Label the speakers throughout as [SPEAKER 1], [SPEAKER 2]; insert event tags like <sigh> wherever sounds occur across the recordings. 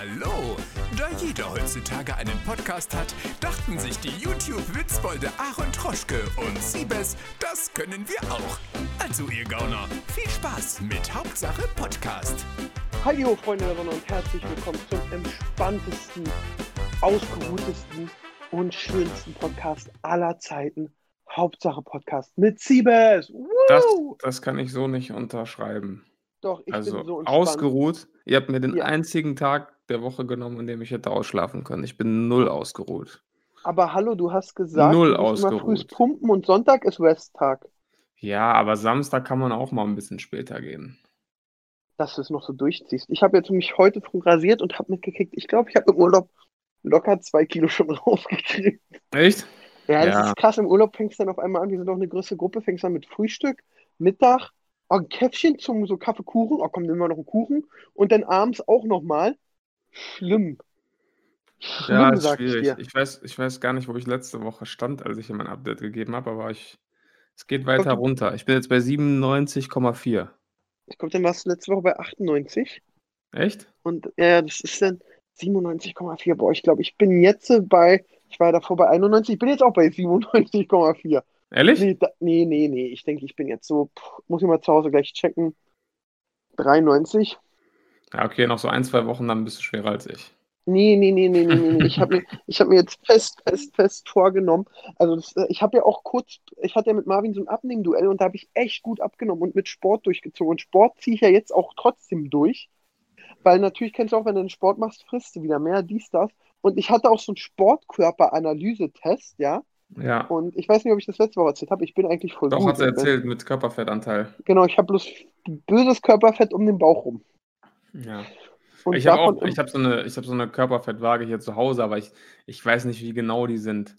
[SPEAKER 1] Hallo! Da jeder heutzutage einen Podcast hat, dachten sich die YouTube-Witzbolde Aaron Troschke und Siebes, das können wir auch. Also ihr Gauner, viel Spaß mit Hauptsache Podcast.
[SPEAKER 2] Hallo Freunde der Sonne und herzlich willkommen zum entspanntesten, ausgeruhtesten und schönsten Podcast aller Zeiten. Hauptsache Podcast mit Siebes.
[SPEAKER 3] Das, das kann ich so nicht unterschreiben.
[SPEAKER 2] Doch, ich
[SPEAKER 3] also
[SPEAKER 2] bin so entspannt.
[SPEAKER 3] ausgeruht. Ihr habt mir den
[SPEAKER 2] Ja.
[SPEAKER 3] einzigen Tag der Woche genommen, an dem ich hätte ausschlafen können. Ich bin null ausgeruht.
[SPEAKER 2] Aber hallo, du hast gesagt,
[SPEAKER 3] Null
[SPEAKER 2] du musst immer früh pumpen und Sonntag ist Resttag.
[SPEAKER 3] Ja, aber Samstag kann man auch mal ein bisschen später gehen.
[SPEAKER 2] Dass du es noch so durchziehst. Ich habe jetzt mich heute früh rasiert und habe mitgekriegt, ich glaube, ich habe im Urlaub locker zwei Kilo schon <laughs> rausgekriegt.
[SPEAKER 3] Echt?
[SPEAKER 2] Ja, das
[SPEAKER 3] Ja.
[SPEAKER 2] ist krass. Im Urlaub fängst du dann auf einmal an. Wir sind doch eine größere Gruppe. Fängst an mit Frühstück, Mittag, oh, ein Käffchen zum so Kaffeekuchen. Oh, komm, nehmen wir noch einen Kuchen. Und dann abends auch nochmal. Schlimm. Schlimm,
[SPEAKER 3] Ja, ist
[SPEAKER 2] ich
[SPEAKER 3] schwierig.
[SPEAKER 2] dir.
[SPEAKER 3] Ich weiß, ich weiß gar nicht, wo ich letzte Woche stand, als ich ihm ein Update gegeben habe, aber ich, es geht weiter
[SPEAKER 2] du-
[SPEAKER 3] runter. Ich bin jetzt bei 97,4.
[SPEAKER 2] Ich glaube, dann warst du letzte Woche bei 98.
[SPEAKER 3] Echt?
[SPEAKER 2] Und ja, das ist dann 97,4. Boah, ich glaube, ich bin jetzt bei, ich war davor bei 91. Ich bin jetzt auch bei 97,4.
[SPEAKER 3] Ehrlich?
[SPEAKER 2] Nee, da, nee, nee, nee. Ich denke, ich bin jetzt so, pff, muss ich mal zu Hause gleich checken. 93.
[SPEAKER 3] Ja, okay, noch so ein, zwei Wochen, dann bist du schwerer als ich.
[SPEAKER 2] Nee, nee, nee, nee, nee, nee. Ich habe mir, <laughs> ich hab mir jetzt fest, fest, fest vorgenommen. Also das, äh, ich habe ja auch kurz, ich hatte ja mit Marvin so ein Abnehmduell und da habe ich echt gut abgenommen und mit Sport durchgezogen. Und Sport ziehe ich ja jetzt auch trotzdem durch. Weil natürlich kennst du auch, wenn du einen Sport machst, frisst du wieder mehr, dies, das. Und ich hatte auch so einen Sportkörperanalyse-Test, ja.
[SPEAKER 3] Ja.
[SPEAKER 2] Und ich weiß nicht, ob ich das letzte Woche erzählt habe. Ich bin eigentlich voll
[SPEAKER 3] Doch,
[SPEAKER 2] gut.
[SPEAKER 3] hat sie erzählt mit Körperfettanteil.
[SPEAKER 2] Genau, ich habe bloß böses Körperfett um den Bauch rum.
[SPEAKER 3] Ja.
[SPEAKER 2] Und
[SPEAKER 3] Ich habe auch, ich habe so eine, ich habe so eine Körperfettwaage hier zu Hause, aber ich, ich weiß nicht, wie genau die sind.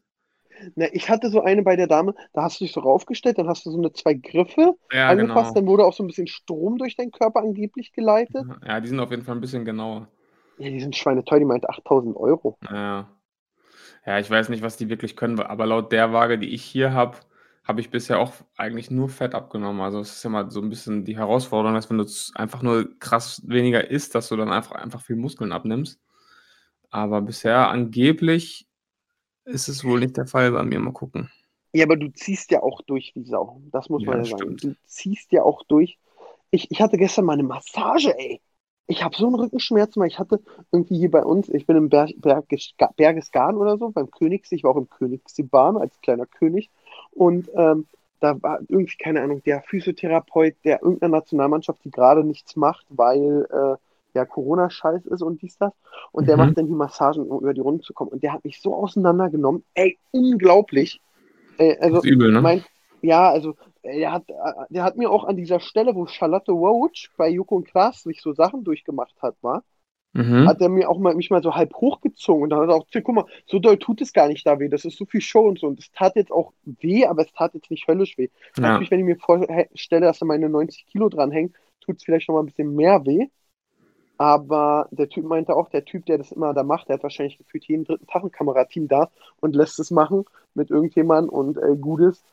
[SPEAKER 2] Na, ich hatte so eine bei der Dame, da hast du dich so raufgestellt, dann hast du so eine zwei Griffe
[SPEAKER 3] Ja,
[SPEAKER 2] angefasst,
[SPEAKER 3] genau.
[SPEAKER 2] dann wurde auch so ein bisschen Strom durch deinen Körper angeblich geleitet.
[SPEAKER 3] Ja, die sind auf jeden Fall ein bisschen genauer.
[SPEAKER 2] Ja, die sind schweineteuer, die meinte 8000 Euro.
[SPEAKER 3] Ja. Ja, ich weiß nicht, was die wirklich können, aber laut der Waage, die ich hier habe, habe ich bisher auch eigentlich nur Fett abgenommen. Also es ist ja mal so ein bisschen die Herausforderung, dass wenn du einfach nur krass weniger isst, dass du dann einfach, einfach viel Muskeln abnimmst. Aber bisher angeblich ist es wohl nicht der Fall bei mir. Mal gucken.
[SPEAKER 2] Ja, aber du ziehst ja auch durch wie Sau. Das muss man
[SPEAKER 3] Ja,
[SPEAKER 2] ja sagen.
[SPEAKER 3] stimmt.
[SPEAKER 2] Du ziehst ja auch durch. Ich, ich hatte gestern mal eine Massage, ey. Ich habe so einen Rückenschmerz, weil ich hatte irgendwie hier bei uns, ich bin im Berg, Berges, Bergesgarten oder so, beim Königssee, ich war auch im Königsseebahn als kleiner König und ähm, da war irgendwie, keine Ahnung, der Physiotherapeut der irgendeiner Nationalmannschaft, die gerade nichts macht, weil äh, ja Corona-Scheiß ist und dies, das. Und der
[SPEAKER 3] Mhm.
[SPEAKER 2] macht dann die Massagen, um über die Runde zu kommen. Und der hat mich so auseinandergenommen. Ey, unglaublich. Ey, also,
[SPEAKER 3] übel, ne?
[SPEAKER 2] mein, ja, also der hat, der hat mir auch an dieser Stelle, wo Charlotte Roach bei Joko und Klaas sich so Sachen durchgemacht hat, war,
[SPEAKER 3] Mhm.
[SPEAKER 2] hat er mir auch mal, mich mal so halb hochgezogen und dann hat er auch gesagt, guck mal, so doll tut es gar nicht da weh, das ist so viel Show und so. Und es tat jetzt auch weh, aber es tat jetzt nicht höllisch weh.
[SPEAKER 3] Ja.
[SPEAKER 2] Natürlich, wenn ich mir vorstelle, dass da meine 90 Kilo dranhängen, tut es vielleicht noch mal ein bisschen mehr weh. Aber der Typ meinte auch, der Typ, der das immer da macht, der hat wahrscheinlich gefühlt jeden dritten Tag ein Kamerateam da und lässt es machen mit irgendjemandem und äh, Gutes.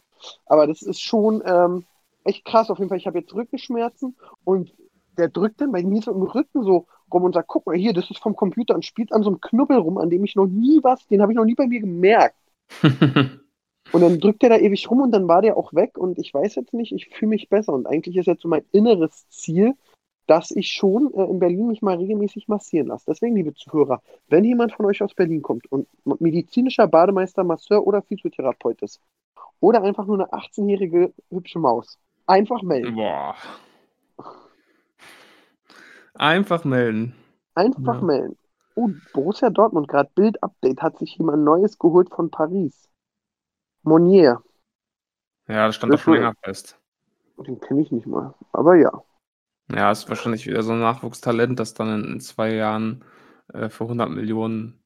[SPEAKER 2] Aber das ist schon ähm, echt krass. Auf jeden Fall, ich habe jetzt Rückenschmerzen und der drückt dann bei mir so im Rücken so rum und sagt, guck mal hier, das ist vom Computer und spielt an so einem Knubbel rum, an dem ich noch nie was, den habe ich noch nie bei mir gemerkt. <laughs> Und dann drückt er da ewig rum und dann war der auch weg und ich weiß jetzt nicht, ich fühle mich besser. Und eigentlich ist jetzt so mein inneres Ziel, dass ich schon äh, in Berlin mich mal regelmäßig massieren lasse. Deswegen, liebe Zuhörer, wenn jemand von euch aus Berlin kommt und medizinischer Bademeister, Masseur oder Physiotherapeut ist oder einfach nur eine 18-jährige hübsche Maus, einfach melden.
[SPEAKER 3] Boah. Einfach melden.
[SPEAKER 2] Einfach
[SPEAKER 3] Ja.
[SPEAKER 2] melden. Oh, Borussia Dortmund, gerade Bild-Update, hat sich jemand Neues geholt von Paris. Monier.
[SPEAKER 3] Ja, das stand doch schon länger fest.
[SPEAKER 2] Den kenne ich nicht mal. Aber ja.
[SPEAKER 3] Ja, ist wahrscheinlich wieder so ein Nachwuchstalent, das dann in, zwei Jahren äh, für 100 Millionen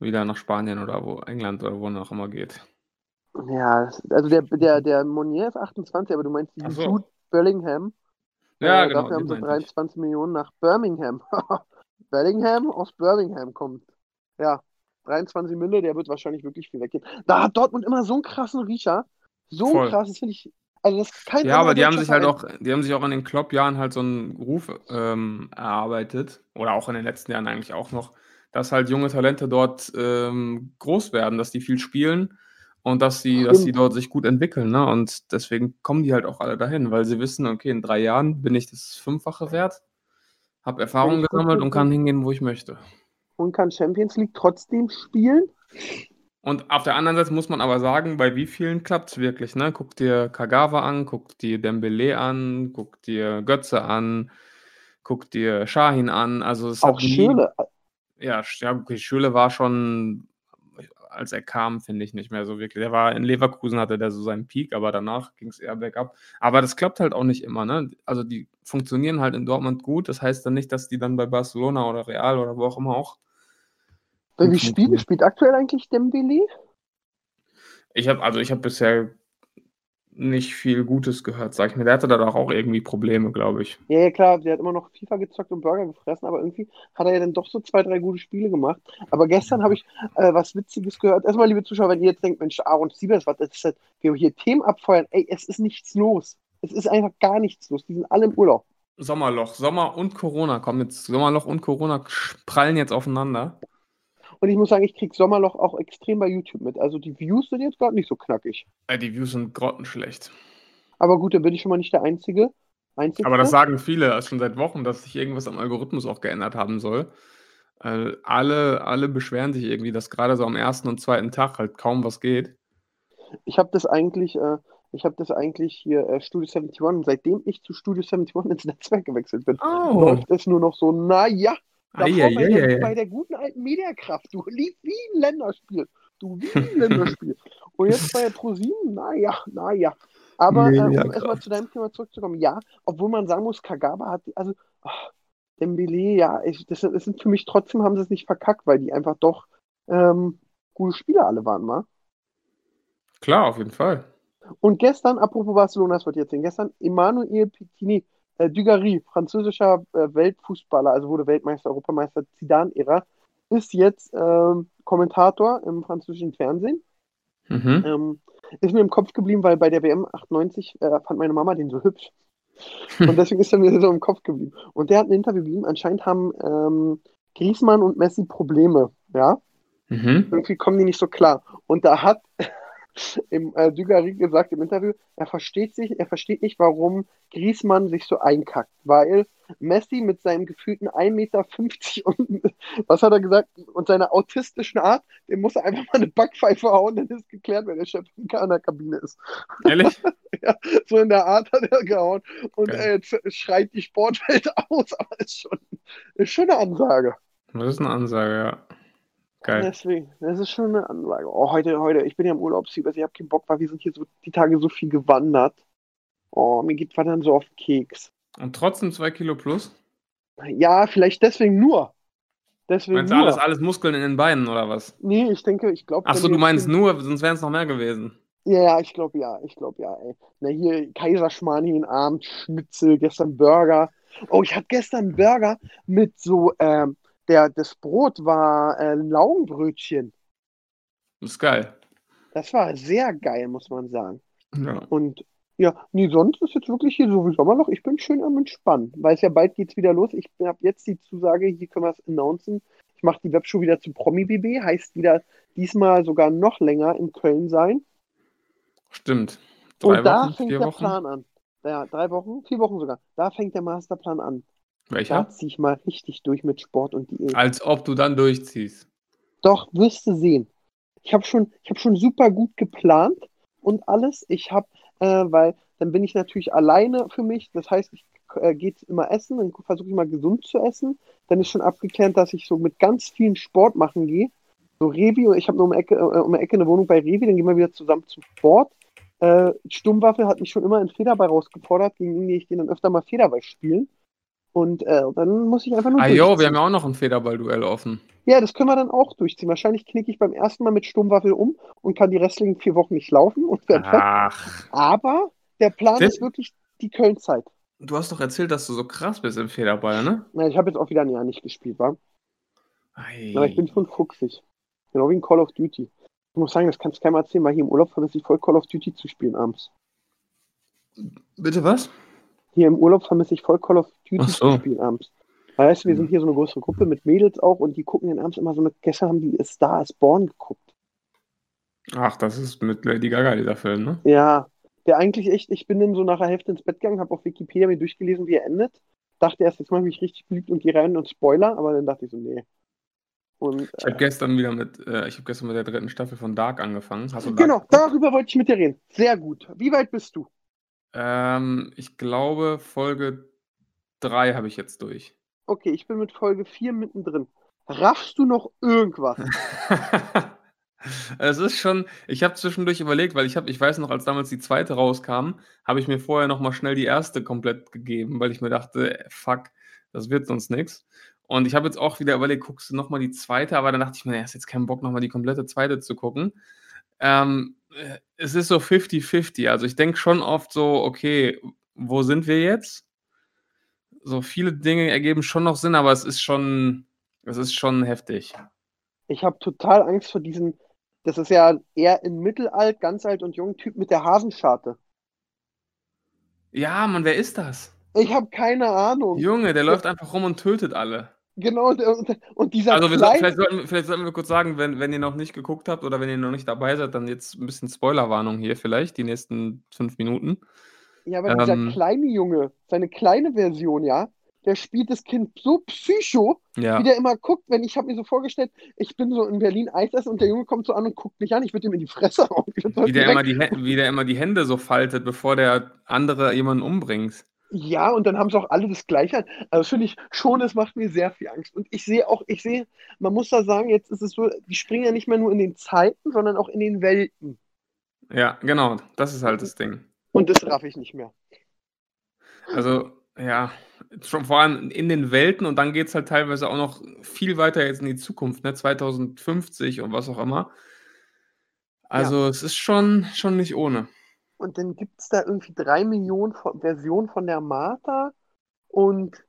[SPEAKER 3] wieder nach Spanien oder wo England oder wo auch immer geht.
[SPEAKER 2] Ja, also der, der, der Monier ist 28, aber du meinst
[SPEAKER 3] Ach
[SPEAKER 2] die
[SPEAKER 3] so.
[SPEAKER 2] Jude Bellingham.
[SPEAKER 3] Ja,
[SPEAKER 2] Äh,
[SPEAKER 3] genau.
[SPEAKER 2] Dafür haben sie
[SPEAKER 3] meinte ich.
[SPEAKER 2] 23 Millionen nach Birmingham. <laughs> Bellingham aus Birmingham kommt. Ja, 23 Mille, der wird wahrscheinlich wirklich viel weggehen. Da hat Dortmund immer so einen krassen Riecher. So
[SPEAKER 3] Voll.
[SPEAKER 2] krass, das finde ich. Also das ist kein
[SPEAKER 3] Ja, aber die haben sich halt auch, die haben sich auch in den Klopp-Jahren halt so einen Ruf ähm, erarbeitet, oder auch in den letzten Jahren eigentlich auch noch, dass halt junge Talente dort ähm, groß werden, dass die viel spielen und dass sie, dass sie dort sich gut entwickeln. Ne? Und deswegen kommen die halt auch alle dahin, weil sie wissen, okay, in drei Jahren bin ich das Fünffache wert, habe Erfahrung
[SPEAKER 2] ich gut
[SPEAKER 3] gesammelt und kann hingehen, wo ich möchte.
[SPEAKER 2] Und kann Champions League trotzdem spielen.
[SPEAKER 3] Und auf der anderen Seite muss man aber sagen, bei wie vielen klappt es wirklich, ne? Guck dir Kagawa an, guck dir Dembele an, guck dir Götze an, guck dir Shahin an. Also es
[SPEAKER 2] Auch Schöle.
[SPEAKER 3] ja, ja, okay, Schöle war schon, als er kam, finde ich nicht mehr so wirklich. Der war in Leverkusen, hatte der so seinen Peak, aber danach ging es eher bergab. Aber das klappt halt auch nicht immer, ne? Also die funktionieren halt in Dortmund gut. Das heißt dann nicht, dass die dann bei Barcelona oder Real oder wo auch immer auch
[SPEAKER 2] Wie spielt, spielt aktuell eigentlich Dembele?
[SPEAKER 3] Ich habe also ich habe bisher nicht viel Gutes gehört, sag ich mir. Der hatte da doch auch irgendwie Probleme, glaube ich.
[SPEAKER 2] Ja, ja, klar, der hat immer noch FIFA gezockt und Burger gefressen, aber irgendwie hat er ja dann doch so zwei, drei gute Spiele gemacht. Aber gestern habe ich äh, was Witziges gehört. Erstmal, liebe Zuschauer, wenn ihr jetzt denkt, Mensch, Aaron Siebers, was ist das? Wir hier Themen abfeuern. Ey, es ist nichts los. Es ist einfach gar nichts los. Die sind alle im Urlaub.
[SPEAKER 3] Sommerloch, Sommer und Corona kommen jetzt. Sommerloch und Corona prallen jetzt aufeinander.
[SPEAKER 2] Und ich muss sagen, ich krieg Sommerloch auch extrem bei YouTube mit. Also die Views sind jetzt gerade nicht so knackig.
[SPEAKER 3] Äh, die Views sind grottenschlecht.
[SPEAKER 2] Aber gut, dann bin ich schon mal nicht der Einzige. Einzigste.
[SPEAKER 3] Aber das sagen viele schon seit Wochen, dass sich irgendwas am Algorithmus auch geändert haben soll. Äh, alle, alle beschweren sich irgendwie, dass gerade so am ersten und zweiten Tag halt kaum was geht.
[SPEAKER 2] Ich habe das eigentlich, äh, ich habe das eigentlich hier äh, Studio 71. Und seitdem ich zu Studio 71 ins Netzwerk gewechselt bin,
[SPEAKER 3] Oh.
[SPEAKER 2] läuft es nur noch so, naja. Davor bei, der,
[SPEAKER 3] Eieieiei.
[SPEAKER 2] bei der guten alten Mediakraft, du lief wie ein Länderspiel. Du wie ein <laughs> Länderspiel. Und jetzt bei ProSieben, naja, naja. Aber äh, um erstmal zu deinem Thema zurückzukommen, ja, obwohl man sagen muss, Kagawa hat, also ach, Dembele, ja, ich, das, das sind für mich trotzdem, haben sie es nicht verkackt, weil die einfach doch ähm, gute Spieler alle waren, mal.
[SPEAKER 3] Klar, auf jeden Fall.
[SPEAKER 2] Und gestern, apropos Barcelona, das wird jetzt sehen, gestern Emmanuel Petit, äh, Dugarry, französischer äh, Weltfußballer, also wurde Weltmeister, Europameister, Zidane-Ära, ist jetzt ähm, Kommentator im französischen Fernsehen.
[SPEAKER 3] Mhm.
[SPEAKER 2] Ähm, ist mir im Kopf geblieben, weil bei der WM 98 äh, fand meine Mama den so hübsch. <laughs> Und deswegen ist er mir so im Kopf geblieben. Und der hat ein Interview gegeben. Anscheinend haben ähm, Griezmann und Messi Probleme. Ja,
[SPEAKER 3] Mhm.
[SPEAKER 2] irgendwie kommen die nicht so klar. Und da hat <laughs> im äh, Dugarry gesagt im Interview, er versteht sich, er versteht nicht, warum Griezmann sich so einkackt, weil Messi mit seinem gefühlten 1,50 Meter und <laughs> was hat er gesagt, und seiner autistischen Art, dem muss er einfach mal eine Backpfeife hauen, dann ist geklärt, wer der Chef in der Kabine ist.
[SPEAKER 3] Ehrlich? <laughs>
[SPEAKER 2] So in der Art hat er gehauen und
[SPEAKER 3] Geil.
[SPEAKER 2] äh, jetzt schreit die Sportwelt <laughs> aus, aber ist schon, ist schon eine Ansage.
[SPEAKER 3] Das ist eine Ansage, ja. Geil.
[SPEAKER 2] Deswegen, das ist schon eine Ansage. Oh, heute, heute, ich bin ja im Urlaub, Siebers, ich habe keinen Bock, weil wir sind hier so die Tage so viel gewandert. Oh, mir geht Wandern so auf Keks.
[SPEAKER 3] Und trotzdem zwei Kilo plus?
[SPEAKER 2] Ja, vielleicht deswegen nur. Deswegen
[SPEAKER 3] Meinst du
[SPEAKER 2] nur.
[SPEAKER 3] alles, alles Muskeln in den Beinen oder was?
[SPEAKER 2] Nee, ich denke, ich glaube.
[SPEAKER 3] Achso, du meinst nur, sonst wären es noch mehr gewesen.
[SPEAKER 2] Ja, ja, ich glaube ja, ich glaube ja, ey. Na hier, Kaiserschmarrn hier in Abend, Schnitzel, gestern Burger. Oh, ich hatte gestern Burger mit so, ähm, der, das Brot war äh, Laugenbrötchen.
[SPEAKER 3] Das ist geil.
[SPEAKER 2] Das war sehr geil, muss man sagen.
[SPEAKER 3] Ja.
[SPEAKER 2] Und ja, nee, sonst ist jetzt wirklich hier so wie Sommerloch. Ich bin schön am Entspannen, weil es ja bald geht's wieder los. Ich habe jetzt die Zusage, hier können wir es announcen. Ich mache die Webshow wieder zu Promi BB, heißt wieder diesmal sogar noch länger in Köln sein.
[SPEAKER 3] Stimmt. Drei
[SPEAKER 2] Und da
[SPEAKER 3] Wochen,
[SPEAKER 2] fängt
[SPEAKER 3] vier
[SPEAKER 2] der
[SPEAKER 3] Wochen.
[SPEAKER 2] Plan an. Ja, drei Wochen, vier Wochen sogar. Da fängt der Masterplan an. Da
[SPEAKER 3] Welcher?
[SPEAKER 2] ziehe ich mal richtig durch mit Sport und Diät.
[SPEAKER 3] Als ob du dann durchziehst.
[SPEAKER 2] Doch, wirst du sehen. Ich habe schon, ich habe schon super gut geplant und alles. Ich habe, äh, weil dann bin ich natürlich alleine für mich. Das heißt, ich äh, gehe immer essen, dann versuche ich mal gesund zu essen. Dann ist schon abgeklärt, dass ich so mit ganz vielen Sport machen gehe. So Revi, ich habe nur um die Ecke, äh, um Ecke eine Wohnung bei Revi, dann gehen wir wieder zusammen zum Sport. Äh, Stummwaffe hat mich schon immer in Federball rausgefordert, gegen die ich gehe dann öfter mal Federball spielen. Und äh, dann muss ich einfach nur
[SPEAKER 3] Ah, jo, wir haben ja auch noch ein Federball-Duell offen.
[SPEAKER 2] Ja, das können wir dann auch durchziehen. Wahrscheinlich knicke ich beim ersten Mal mit Sturmwaffel um und kann die restlichen vier Wochen nicht laufen und.
[SPEAKER 3] Ach.
[SPEAKER 2] Aber der Plan
[SPEAKER 3] Das-
[SPEAKER 2] ist wirklich die Köln-Zeit.
[SPEAKER 3] Du hast doch erzählt, dass du so krass bist im Federball, ne?
[SPEAKER 2] Na, ich habe jetzt auch wieder ein Jahr nicht gespielt, wa?
[SPEAKER 3] Ei.
[SPEAKER 2] Aber ich bin schon fuchsig. Genau wie in Call of Duty. Ich muss sagen, das kannst du keinem erzählen, weil hier im Urlaub vermisse ich voll Call of Duty zu spielen abends.
[SPEAKER 3] Bitte was?
[SPEAKER 2] Hier im Urlaub vermisse ich voll Call of Duty
[SPEAKER 3] so.
[SPEAKER 2] zu spielen abends. Weißt du, wir sind hier so eine größere Gruppe mit Mädels auch und die gucken den abends immer so mit, gestern haben die Star is Born geguckt.
[SPEAKER 3] Ach, das ist mit Lady Gaga, dieser Film, ne?
[SPEAKER 2] Ja, der eigentlich echt, ich bin dann so nach der Hälfte ins Bett gegangen, habe auf Wikipedia mir durchgelesen, wie er endet. Dachte erst, jetzt mache ich mich richtig beliebt und gehe rein und Spoiler, aber dann dachte ich so, nee. Und,
[SPEAKER 3] Ich habe
[SPEAKER 2] äh,
[SPEAKER 3] gestern wieder mit, äh, ich habe gestern mit der dritten Staffel von Dark angefangen. Dark
[SPEAKER 2] genau, darüber wollte ich mit dir reden. Sehr gut. Wie weit bist du?
[SPEAKER 3] Ähm, ich glaube, Folge 3 habe ich jetzt durch.
[SPEAKER 2] Okay, ich bin mit Folge 4 mittendrin. Raffst du noch irgendwas? <laughs>
[SPEAKER 3] Es ist schon, ich habe zwischendurch überlegt, weil ich habe, ich weiß noch, als damals die zweite rauskam, habe ich mir vorher noch mal schnell die erste komplett gegeben, weil ich mir dachte, fuck, das wird sonst nichts. Und ich habe jetzt auch wieder überlegt, guckst du noch mal die zweite, aber dann dachte ich mir, ja, ist jetzt keinen Bock, noch mal die komplette zweite zu gucken. Ähm, äh, es ist so 50-50. Also ich denke schon oft so, okay, wo sind wir jetzt? So viele Dinge ergeben schon noch Sinn, aber es ist schon, es ist schon heftig.
[SPEAKER 2] Ich habe total Angst vor diesen, das ist ja eher in mittelalt, ganz alt und jung Typ mit der Hasenscharte.
[SPEAKER 3] Ja, Mann, wer ist das?
[SPEAKER 2] Ich habe keine Ahnung.
[SPEAKER 3] Junge, der läuft einfach rum und tötet alle.
[SPEAKER 2] Genau, und, und, dieser
[SPEAKER 3] Also
[SPEAKER 2] kleine,
[SPEAKER 3] vielleicht, sollten, wir- vielleicht sollten wir kurz sagen, wenn, wenn ihr noch nicht geguckt habt oder wenn ihr noch nicht dabei seid, dann jetzt ein bisschen Spoilerwarnung hier vielleicht, die nächsten fünf Minuten.
[SPEAKER 2] ja, aber dieser
[SPEAKER 3] ähm,
[SPEAKER 2] kleine Junge, seine kleine Version, ja, der spielt das Kind so psycho,
[SPEAKER 3] Ja,
[SPEAKER 2] wie der immer guckt, wenn ich habe mir so vorgestellt, ich bin so in Berlin Eisessen und der Junge kommt so an und guckt mich an, ich würde ihm in die Fresse hauen.
[SPEAKER 3] Wie der,
[SPEAKER 2] direkt-
[SPEAKER 3] immer die, Hä- wie der immer die Hände so faltet, bevor der andere jemanden umbringt.
[SPEAKER 2] Ja, und dann haben sie auch alle das Gleiche an. Also finde ich schon, es macht mir sehr viel Angst. Und ich sehe auch, ich sehe, man muss da sagen, jetzt ist es so, die springen ja nicht mehr nur in den Zeiten, sondern auch in den Welten.
[SPEAKER 3] Ja, genau, das ist halt das Ding.
[SPEAKER 2] Und das raff ich nicht mehr.
[SPEAKER 3] Also, ja, schon vor allem in den Welten und dann geht es halt teilweise auch noch viel weiter jetzt in die Zukunft, ne? 2050 und was auch immer. Also, es ist schon, schon nicht ohne.
[SPEAKER 2] Und dann gibt es da irgendwie drei Millionen Versionen von der Martha und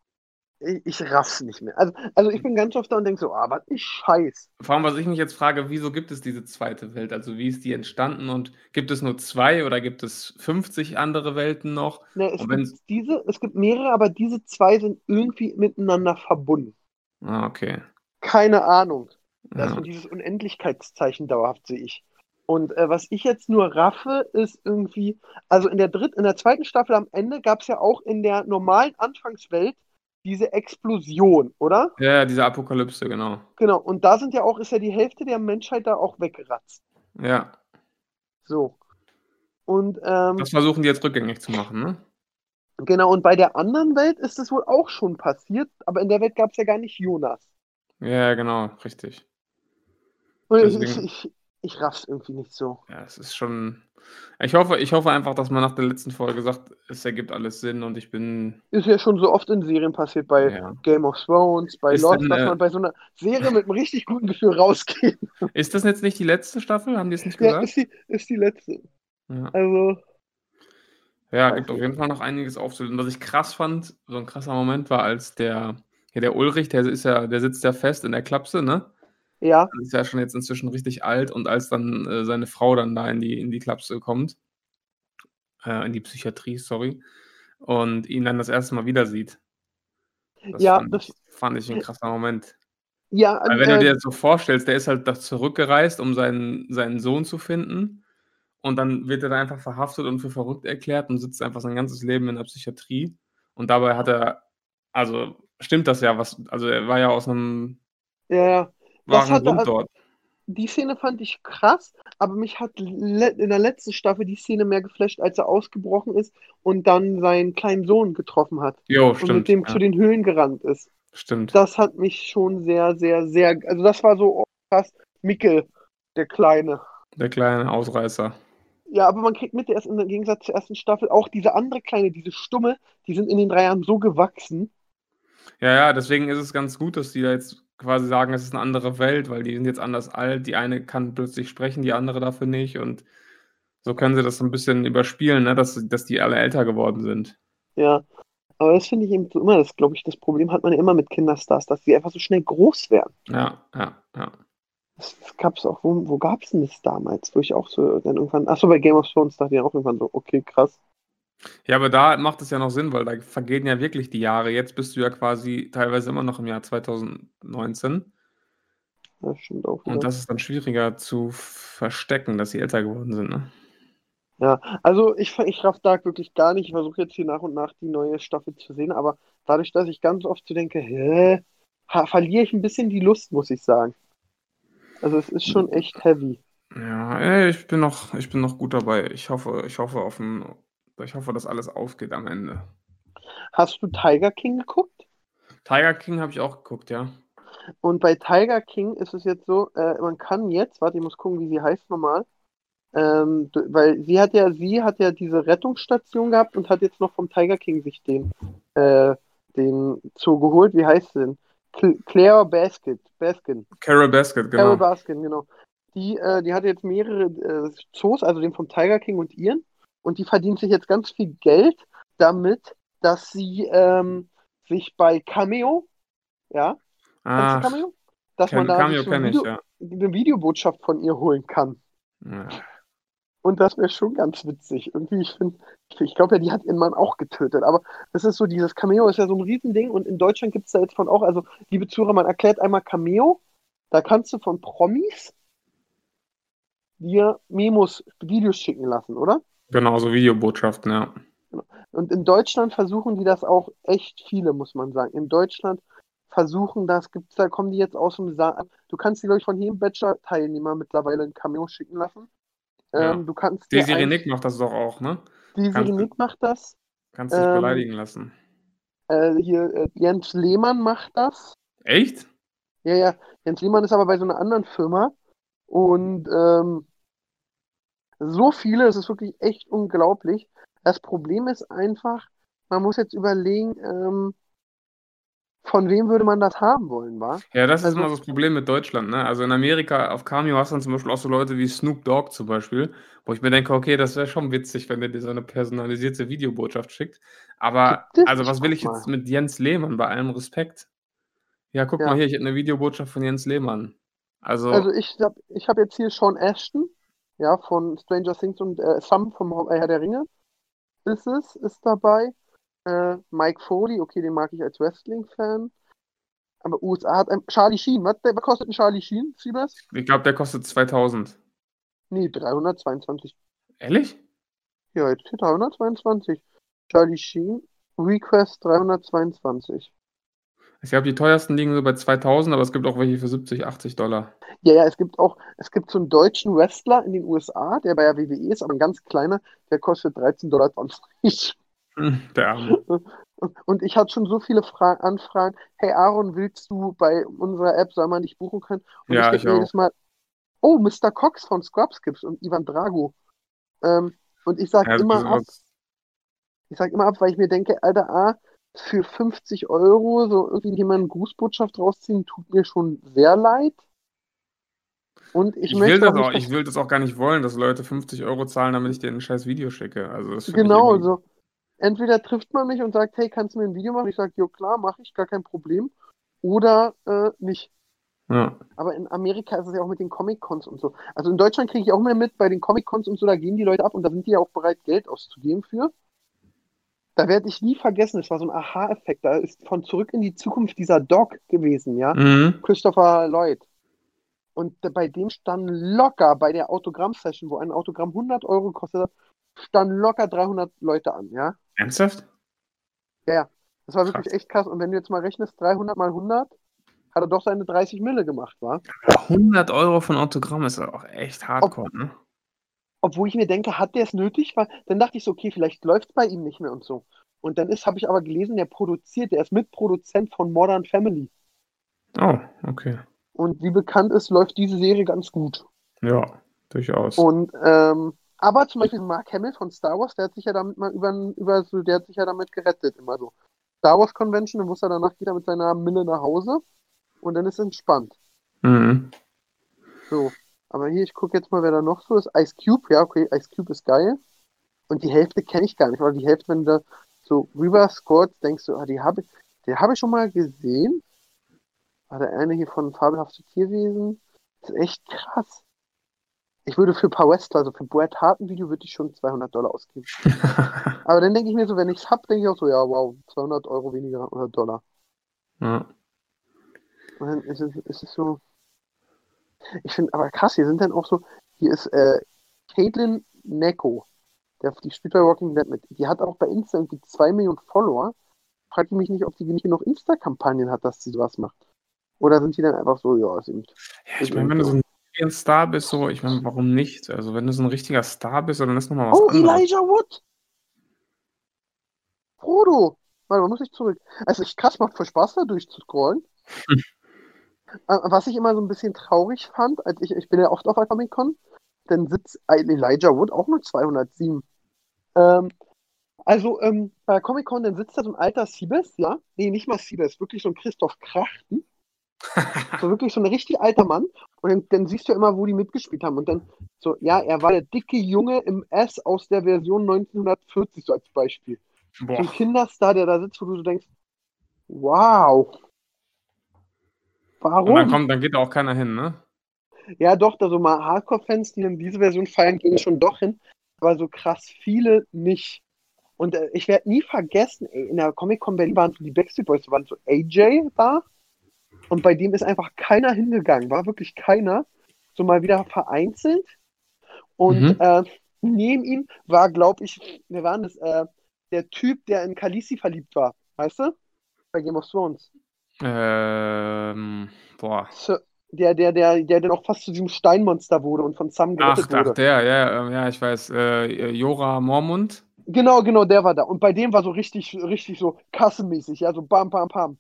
[SPEAKER 2] ich, raff's nicht mehr. Also, also ich bin ganz oft da und denke so, ah, was ein Scheiß.
[SPEAKER 3] Vor allem, was ich mich jetzt frage, wieso gibt es diese zweite Welt? Also, wie ist die entstanden und gibt es nur zwei oder gibt es 50 andere Welten noch?
[SPEAKER 2] Ne, es gibt diese, es gibt mehrere, aber diese zwei sind irgendwie miteinander verbunden.
[SPEAKER 3] Ah, okay.
[SPEAKER 2] Keine Ahnung. Ist
[SPEAKER 3] Ja.
[SPEAKER 2] dieses Unendlichkeitszeichen dauerhaft, sehe ich. Und äh, was ich jetzt nur raffe, ist irgendwie, also in der dritten, in der zweiten Staffel am Ende gab es ja auch in der normalen Anfangswelt diese Explosion, oder?
[SPEAKER 3] ja, diese Apokalypse, genau.
[SPEAKER 2] Genau. Und da sind ja auch, ist ja die Hälfte der Menschheit da auch weggeratzt.
[SPEAKER 3] Ja,
[SPEAKER 2] So. Und ähm,
[SPEAKER 3] das versuchen die jetzt rückgängig zu machen, ne?
[SPEAKER 2] genau, und bei der anderen Welt ist es wohl auch schon passiert, aber in der Welt gab es ja gar nicht Jonas.
[SPEAKER 3] Ja, genau, richtig.
[SPEAKER 2] Und
[SPEAKER 3] Deswegen-
[SPEAKER 2] ich, ich raff's irgendwie nicht so.
[SPEAKER 3] Ja, es ist schon. Ich hoffe, ich hoffe einfach, dass man nach der letzten Folge sagt, es ergibt alles Sinn und ich bin.
[SPEAKER 2] Ist ja schon so oft in Serien passiert, bei
[SPEAKER 3] Ja.
[SPEAKER 2] Game of Thrones, bei
[SPEAKER 3] Ist
[SPEAKER 2] Lost,
[SPEAKER 3] denn,
[SPEAKER 2] dass
[SPEAKER 3] äh,
[SPEAKER 2] man bei so einer Serie mit einem richtig guten Gefühl rausgeht. <laughs>
[SPEAKER 3] Ist das jetzt nicht die letzte Staffel? Haben die es nicht
[SPEAKER 2] Ja,
[SPEAKER 3] gesagt?
[SPEAKER 2] ist die, ist die letzte.
[SPEAKER 3] Ja.
[SPEAKER 2] Also,
[SPEAKER 3] Ja, gibt auf jeden Fall noch einiges aufzulösen. Was ich krass fand, so ein krasser Moment war, als der, ja, der Ulrich, der ist ja, der sitzt ja fest in der Klapse, ne?
[SPEAKER 2] Ja,
[SPEAKER 3] ist ja schon jetzt inzwischen richtig alt und als dann äh, seine Frau dann da in die, in die Klapse kommt, äh, in die Psychiatrie, sorry, und ihn dann das erste Mal wieder sieht. Das,
[SPEAKER 2] Ja,
[SPEAKER 3] fand,
[SPEAKER 2] das-
[SPEAKER 3] ich, fand ich ein krasser Moment.
[SPEAKER 2] ja,
[SPEAKER 3] Weil wenn
[SPEAKER 2] äh,
[SPEAKER 3] du dir das so vorstellst, der ist halt da zurückgereist, um seinen, seinen Sohn zu finden. Und dann wird er da einfach verhaftet und für verrückt erklärt und sitzt einfach sein ganzes Leben in der Psychiatrie. Und dabei hat er, also stimmt das ja, was, also er war ja aus einem
[SPEAKER 2] ja, hat er
[SPEAKER 3] Grund dort.
[SPEAKER 2] Die Szene fand ich krass, aber mich hat in der letzten Staffel die Szene mehr geflasht, als er ausgebrochen ist und dann seinen kleinen Sohn getroffen hat
[SPEAKER 3] Jo,
[SPEAKER 2] und mit
[SPEAKER 3] stimmt.
[SPEAKER 2] dem
[SPEAKER 3] ja,
[SPEAKER 2] zu den Höhlen gerannt ist.
[SPEAKER 3] stimmt.
[SPEAKER 2] Das hat mich schon sehr, sehr, sehr, also das war so oh, krass. Mikkel, der Kleine.
[SPEAKER 3] Der kleine Ausreißer.
[SPEAKER 2] Ja, aber man kriegt mit, der ist im Gegensatz zur ersten Staffel auch diese andere Kleine, diese Stumme, die sind in den drei Jahren so gewachsen.
[SPEAKER 3] Ja, ja, deswegen ist es ganz gut, dass die da jetzt quasi sagen, es ist eine andere Welt, weil die sind jetzt anders alt. Die eine kann plötzlich sprechen, die andere dafür nicht. Und so können sie das so ein bisschen überspielen, ne? dass, dass die alle älter geworden sind.
[SPEAKER 2] Ja, aber das finde ich eben so immer, das glaube ich, das Problem hat man ja immer mit Kinderstars, dass sie einfach so schnell groß werden.
[SPEAKER 3] Ja, ja, ja.
[SPEAKER 2] Das, das gab es auch, wo, wo gab es denn das damals? Wo ich auch so dann irgendwann, achso, bei Game of Thrones dachte ich auch irgendwann so, okay, krass.
[SPEAKER 3] Ja, aber da macht es ja noch Sinn, weil da vergehen ja wirklich die Jahre. Jetzt bist du ja quasi teilweise immer noch im Jahr 2019.
[SPEAKER 2] Das stimmt auch wieder.
[SPEAKER 3] Und das ist dann schwieriger zu verstecken, dass sie älter geworden sind, ne?
[SPEAKER 2] Ja, also ich, ich raff Dark wirklich gar nicht. Ich versuche jetzt hier nach und nach die neue Staffel zu sehen, aber dadurch, dass ich ganz oft so denke, hä, verliere ich ein bisschen die Lust, muss ich sagen. Also es ist schon echt heavy.
[SPEAKER 3] Ja, ich bin noch, ich bin noch gut dabei. Ich hoffe, ich hoffe auf ein, ich hoffe, dass alles aufgeht am Ende.
[SPEAKER 2] Hast du Tiger King geguckt?
[SPEAKER 3] Tiger King habe ich auch geguckt, ja.
[SPEAKER 2] Und bei Tiger King ist es jetzt so, äh, man kann jetzt, warte, ich muss gucken, wie sie heißt nochmal. Ähm, weil sie hat ja, sie hat ja diese Rettungsstation gehabt und hat jetzt noch vom Tiger King sich den, äh, den Zoo geholt. Wie heißt sie denn? Cl Claire Basket, Baskin.
[SPEAKER 3] Carol Basket,
[SPEAKER 2] Carol
[SPEAKER 3] genau.
[SPEAKER 2] Baskin, genau. Die, äh, die hat jetzt mehrere äh, Zoos, also den vom Tiger King und ihren. Und die verdient sich jetzt ganz viel Geld damit, dass sie ähm, sich bei Cameo, ja,
[SPEAKER 3] Ah,
[SPEAKER 2] Cameo? Dass
[SPEAKER 3] kenn,
[SPEAKER 2] man da
[SPEAKER 3] Cameo
[SPEAKER 2] so ein
[SPEAKER 3] kenne ich,
[SPEAKER 2] Video,
[SPEAKER 3] ja.
[SPEAKER 2] eine Videobotschaft von ihr holen kann.
[SPEAKER 3] ja.
[SPEAKER 2] Und das wäre schon ganz witzig. Irgendwie, ich finde, ich glaube ja, die hat ihren Mann auch getötet. Aber das ist so, dieses Cameo ist ja so ein Riesending und in Deutschland gibt es da jetzt von auch, also liebe Zuhörer, man erklärt einmal Cameo, da kannst du von Promis dir Memos, Videos schicken lassen, oder?
[SPEAKER 3] Genau, so Videobotschaften, ja.
[SPEAKER 2] Und in Deutschland versuchen die das auch echt viele, muss man sagen. In Deutschland versuchen das, gibt's da, kommen die jetzt aus dem Saal. Du kannst die, glaube ich, von jedem Bachelor-Teilnehmer mittlerweile ein Cameo schicken lassen.
[SPEAKER 3] Ja.
[SPEAKER 2] Ähm, du kannst ein-
[SPEAKER 3] Nick macht das doch auch, ne? Du-
[SPEAKER 2] Nick macht das.
[SPEAKER 3] Kannst dich
[SPEAKER 2] Ähm,
[SPEAKER 3] beleidigen lassen.
[SPEAKER 2] Äh, hier, äh, Jens Lehmann macht das.
[SPEAKER 3] Echt?
[SPEAKER 2] Ja, ja. Jens Lehmann ist aber bei so einer anderen Firma. Und ähm, so viele, es ist wirklich echt unglaublich. Das Problem ist einfach, man muss jetzt überlegen, ähm, von wem würde man das haben wollen, wa?
[SPEAKER 3] Ja, das ist
[SPEAKER 2] Also-
[SPEAKER 3] immer so das Problem mit Deutschland, ne? Also in Amerika auf Cameo hast du dann zum Beispiel auch so Leute wie Snoop Dogg zum Beispiel, wo ich mir denke, okay, das wäre schon witzig, wenn der dir so eine personalisierte Videobotschaft schickt. Aber, also was will ich jetzt mit Jens Lehmann, bei allem Respekt? Ja, guck
[SPEAKER 2] Ja.
[SPEAKER 3] mal hier, ich hätte eine Videobotschaft von Jens Lehmann. Also,
[SPEAKER 2] Also ich hab, ich hab jetzt hier Sean Ashton, ja, von Stranger Things und äh, Sam vom äh, Herr der Ringe. Ist es, ist dabei. Äh, Mike Foley, okay, den mag ich als Wrestling-Fan. Aber USA hat ein Charlie Sheen. Was, was kostet ein Charlie Sheen, Siebers?
[SPEAKER 3] ich glaube, der kostet 2000.
[SPEAKER 2] Nee, 322.
[SPEAKER 3] Ehrlich?
[SPEAKER 2] Ja, jetzt steht 322. Charlie Sheen, Request 322.
[SPEAKER 3] Ich glaube, die teuersten liegen so bei 2000, aber es gibt auch welche für 70, 80 Dollar.
[SPEAKER 2] Ja, ja, es gibt auch, es gibt so einen deutschen Wrestler in den USA, der bei der WWE ist, aber ein ganz kleiner, der kostet 13,20 Dollar.
[SPEAKER 3] Hm, Der Arme. <laughs>
[SPEAKER 2] Und ich hatte schon so viele Fra Anfragen. Hey Aaron, willst du bei unserer App, soll man dich buchen können? Und
[SPEAKER 3] Ja,
[SPEAKER 2] ich denke jedes Mal, oh, Mr. Cox von Scrubs gibt's und Ivan Drago. Ähm, und ich sag
[SPEAKER 3] Ja,
[SPEAKER 2] immer ab, ich sag immer ab, weil ich mir denke, Alter, A, für 50 Euro so irgendwie jemanden Grußbotschaft rausziehen, tut mir schon sehr leid. Und ich,
[SPEAKER 3] Ich,
[SPEAKER 2] möchte
[SPEAKER 3] will das
[SPEAKER 2] auch
[SPEAKER 3] ich will das auch gar nicht wollen, dass Leute 50 Euro zahlen, damit ich dir ein scheiß Video schicke. Also
[SPEAKER 2] Genau, so. Entweder trifft man mich und sagt, hey, kannst du mir ein Video machen? Ich sage, jo klar, mache ich, gar kein Problem. Oder äh, nicht.
[SPEAKER 3] Ja.
[SPEAKER 2] Aber in Amerika ist es ja auch mit den Comic-Cons und so. Also in Deutschland kriege ich auch mehr mit, bei den Comic-Cons und so, da gehen die Leute ab und da sind die ja auch bereit, Geld auszugeben für. Da werde ich nie vergessen, es war so ein Aha-Effekt. Da ist von Zurück in die Zukunft dieser Doc gewesen, ja.
[SPEAKER 3] Mhm.
[SPEAKER 2] Christopher Lloyd. Und bei dem stand locker bei der Autogramm-Session, wo ein Autogramm 100 Euro gekostet hat, standen locker 300 Leute an, ja.
[SPEAKER 3] Ernsthaft?
[SPEAKER 2] Das war wirklich
[SPEAKER 3] Krass.
[SPEAKER 2] echt krass. Und wenn du jetzt mal rechnest, 300 mal 100, hat er doch seine 30 Mille gemacht, wa?
[SPEAKER 3] 100 Euro von Autogramm ist auch echt hardcore, ne?
[SPEAKER 2] Obwohl ich mir denke, hat der es nötig? Weil dann dachte ich so, okay, vielleicht läuft es bei ihm nicht mehr und so. Und dann ist, habe ich aber gelesen, der produziert, der ist Mitproduzent von Modern Family.
[SPEAKER 3] Oh, okay.
[SPEAKER 2] Und wie bekannt ist, läuft diese Serie ganz gut.
[SPEAKER 3] Ja, durchaus.
[SPEAKER 2] Und ähm, aber zum Beispiel Mark Hamill von Star Wars, der hat sich ja damit mal über, über so, der hat sich ja damit gerettet, immer so. Star Wars Convention, dann wusste er danach geht er mit seiner Mille nach Hause und dann ist entspannt.
[SPEAKER 3] Mhm.
[SPEAKER 2] So. Aber hier, ich gucke jetzt mal, wer da noch so ist. Ice Cube, ja, okay, Ice Cube ist geil. Und die Hälfte kenne ich gar nicht, weil die Hälfte, wenn du da so rüber scrollst, denkst du, ah, die habe ich, die habe ich schon mal gesehen. War der eine hier von Fabelhafte Tierwesen. Das ist echt krass. Ich würde für ein paar Wrestler, also für Bret Hart ein Video, würde ich schon 200 Dollar ausgeben. <laughs> Aber dann denke ich mir so, wenn ich es habe, denke ich auch so, ja, wow, 200 Euro weniger oder Dollar.
[SPEAKER 3] ja.
[SPEAKER 2] Und dann ist es, ist es so. Ich finde, aber krass, hier sind dann auch so, hier ist äh, Caitlin Neko, der, die spielt bei Walking Dead mit. Die hat auch bei Insta irgendwie 2 Millionen Follower. Fragt mich nicht, ob die nicht genug Insta-Kampagnen hat, dass sie sowas macht. Oder sind die dann einfach so, ja, ist eben.
[SPEAKER 3] Ja, ich meine, wenn du so ein Star bist, so, ich meine, warum nicht? Also, wenn du so ein richtiger Star bist, dann ist nochmal was
[SPEAKER 2] Oh,
[SPEAKER 3] anderes.
[SPEAKER 2] Elijah Wood! Frodo! Warte, mal, muss ich zurück. Also, ich krass macht voll Spaß, da durchzuscrollen. <laughs> Äh, Was ich immer so ein bisschen traurig fand, als ich, ich bin ja oft auf der Comic Con, dann sitzt Elijah Wood auch nur 207. Ähm, also, ähm, bei der Comic Con, dann sitzt da so ein alter Siebes, ja? Nee, nicht mal Siebes, wirklich so ein Christoph Krachten. <laughs> So wirklich so ein richtig alter Mann. Und dann, dann siehst du ja immer, wo die mitgespielt haben. Und dann so, ja, er war der dicke Junge im S aus der Version 1940, so als Beispiel. So
[SPEAKER 3] Boah.
[SPEAKER 2] ein Kinderstar, der da sitzt, wo du so denkst, wow.
[SPEAKER 3] Und dann
[SPEAKER 2] Warum?
[SPEAKER 3] kommt, dann geht da auch keiner hin, ne?
[SPEAKER 2] Ja, doch, da so mal Hardcore-Fans, die dann diese Version feiern, gehen schon doch hin. Aber so krass viele nicht. Und äh, ich werde nie vergessen, ey, in der Comic-Con Berlin waren so die Backstreet Boys, da waren so AJ da. Und bei dem ist einfach keiner hingegangen, war wirklich keiner. So mal wieder vereinzelt. Und
[SPEAKER 3] Mhm.
[SPEAKER 2] äh, neben ihm war, glaube ich, wir waren das, äh, der Typ, der in Khaleesi verliebt war. Weißt du? Bei Game of Thrones.
[SPEAKER 3] Ähm, boah.
[SPEAKER 2] Der, der, der, der dann auch fast zu diesem Steinmonster wurde und von Sam
[SPEAKER 3] Ach,
[SPEAKER 2] gerettet
[SPEAKER 3] ach,
[SPEAKER 2] wurde.
[SPEAKER 3] der, ja, ähm, ja, ich weiß. Äh, Jora Mormund.
[SPEAKER 2] Genau, genau, der war da. Und bei dem war so richtig, richtig so kassenmäßig, ja, so bam, bam, bam.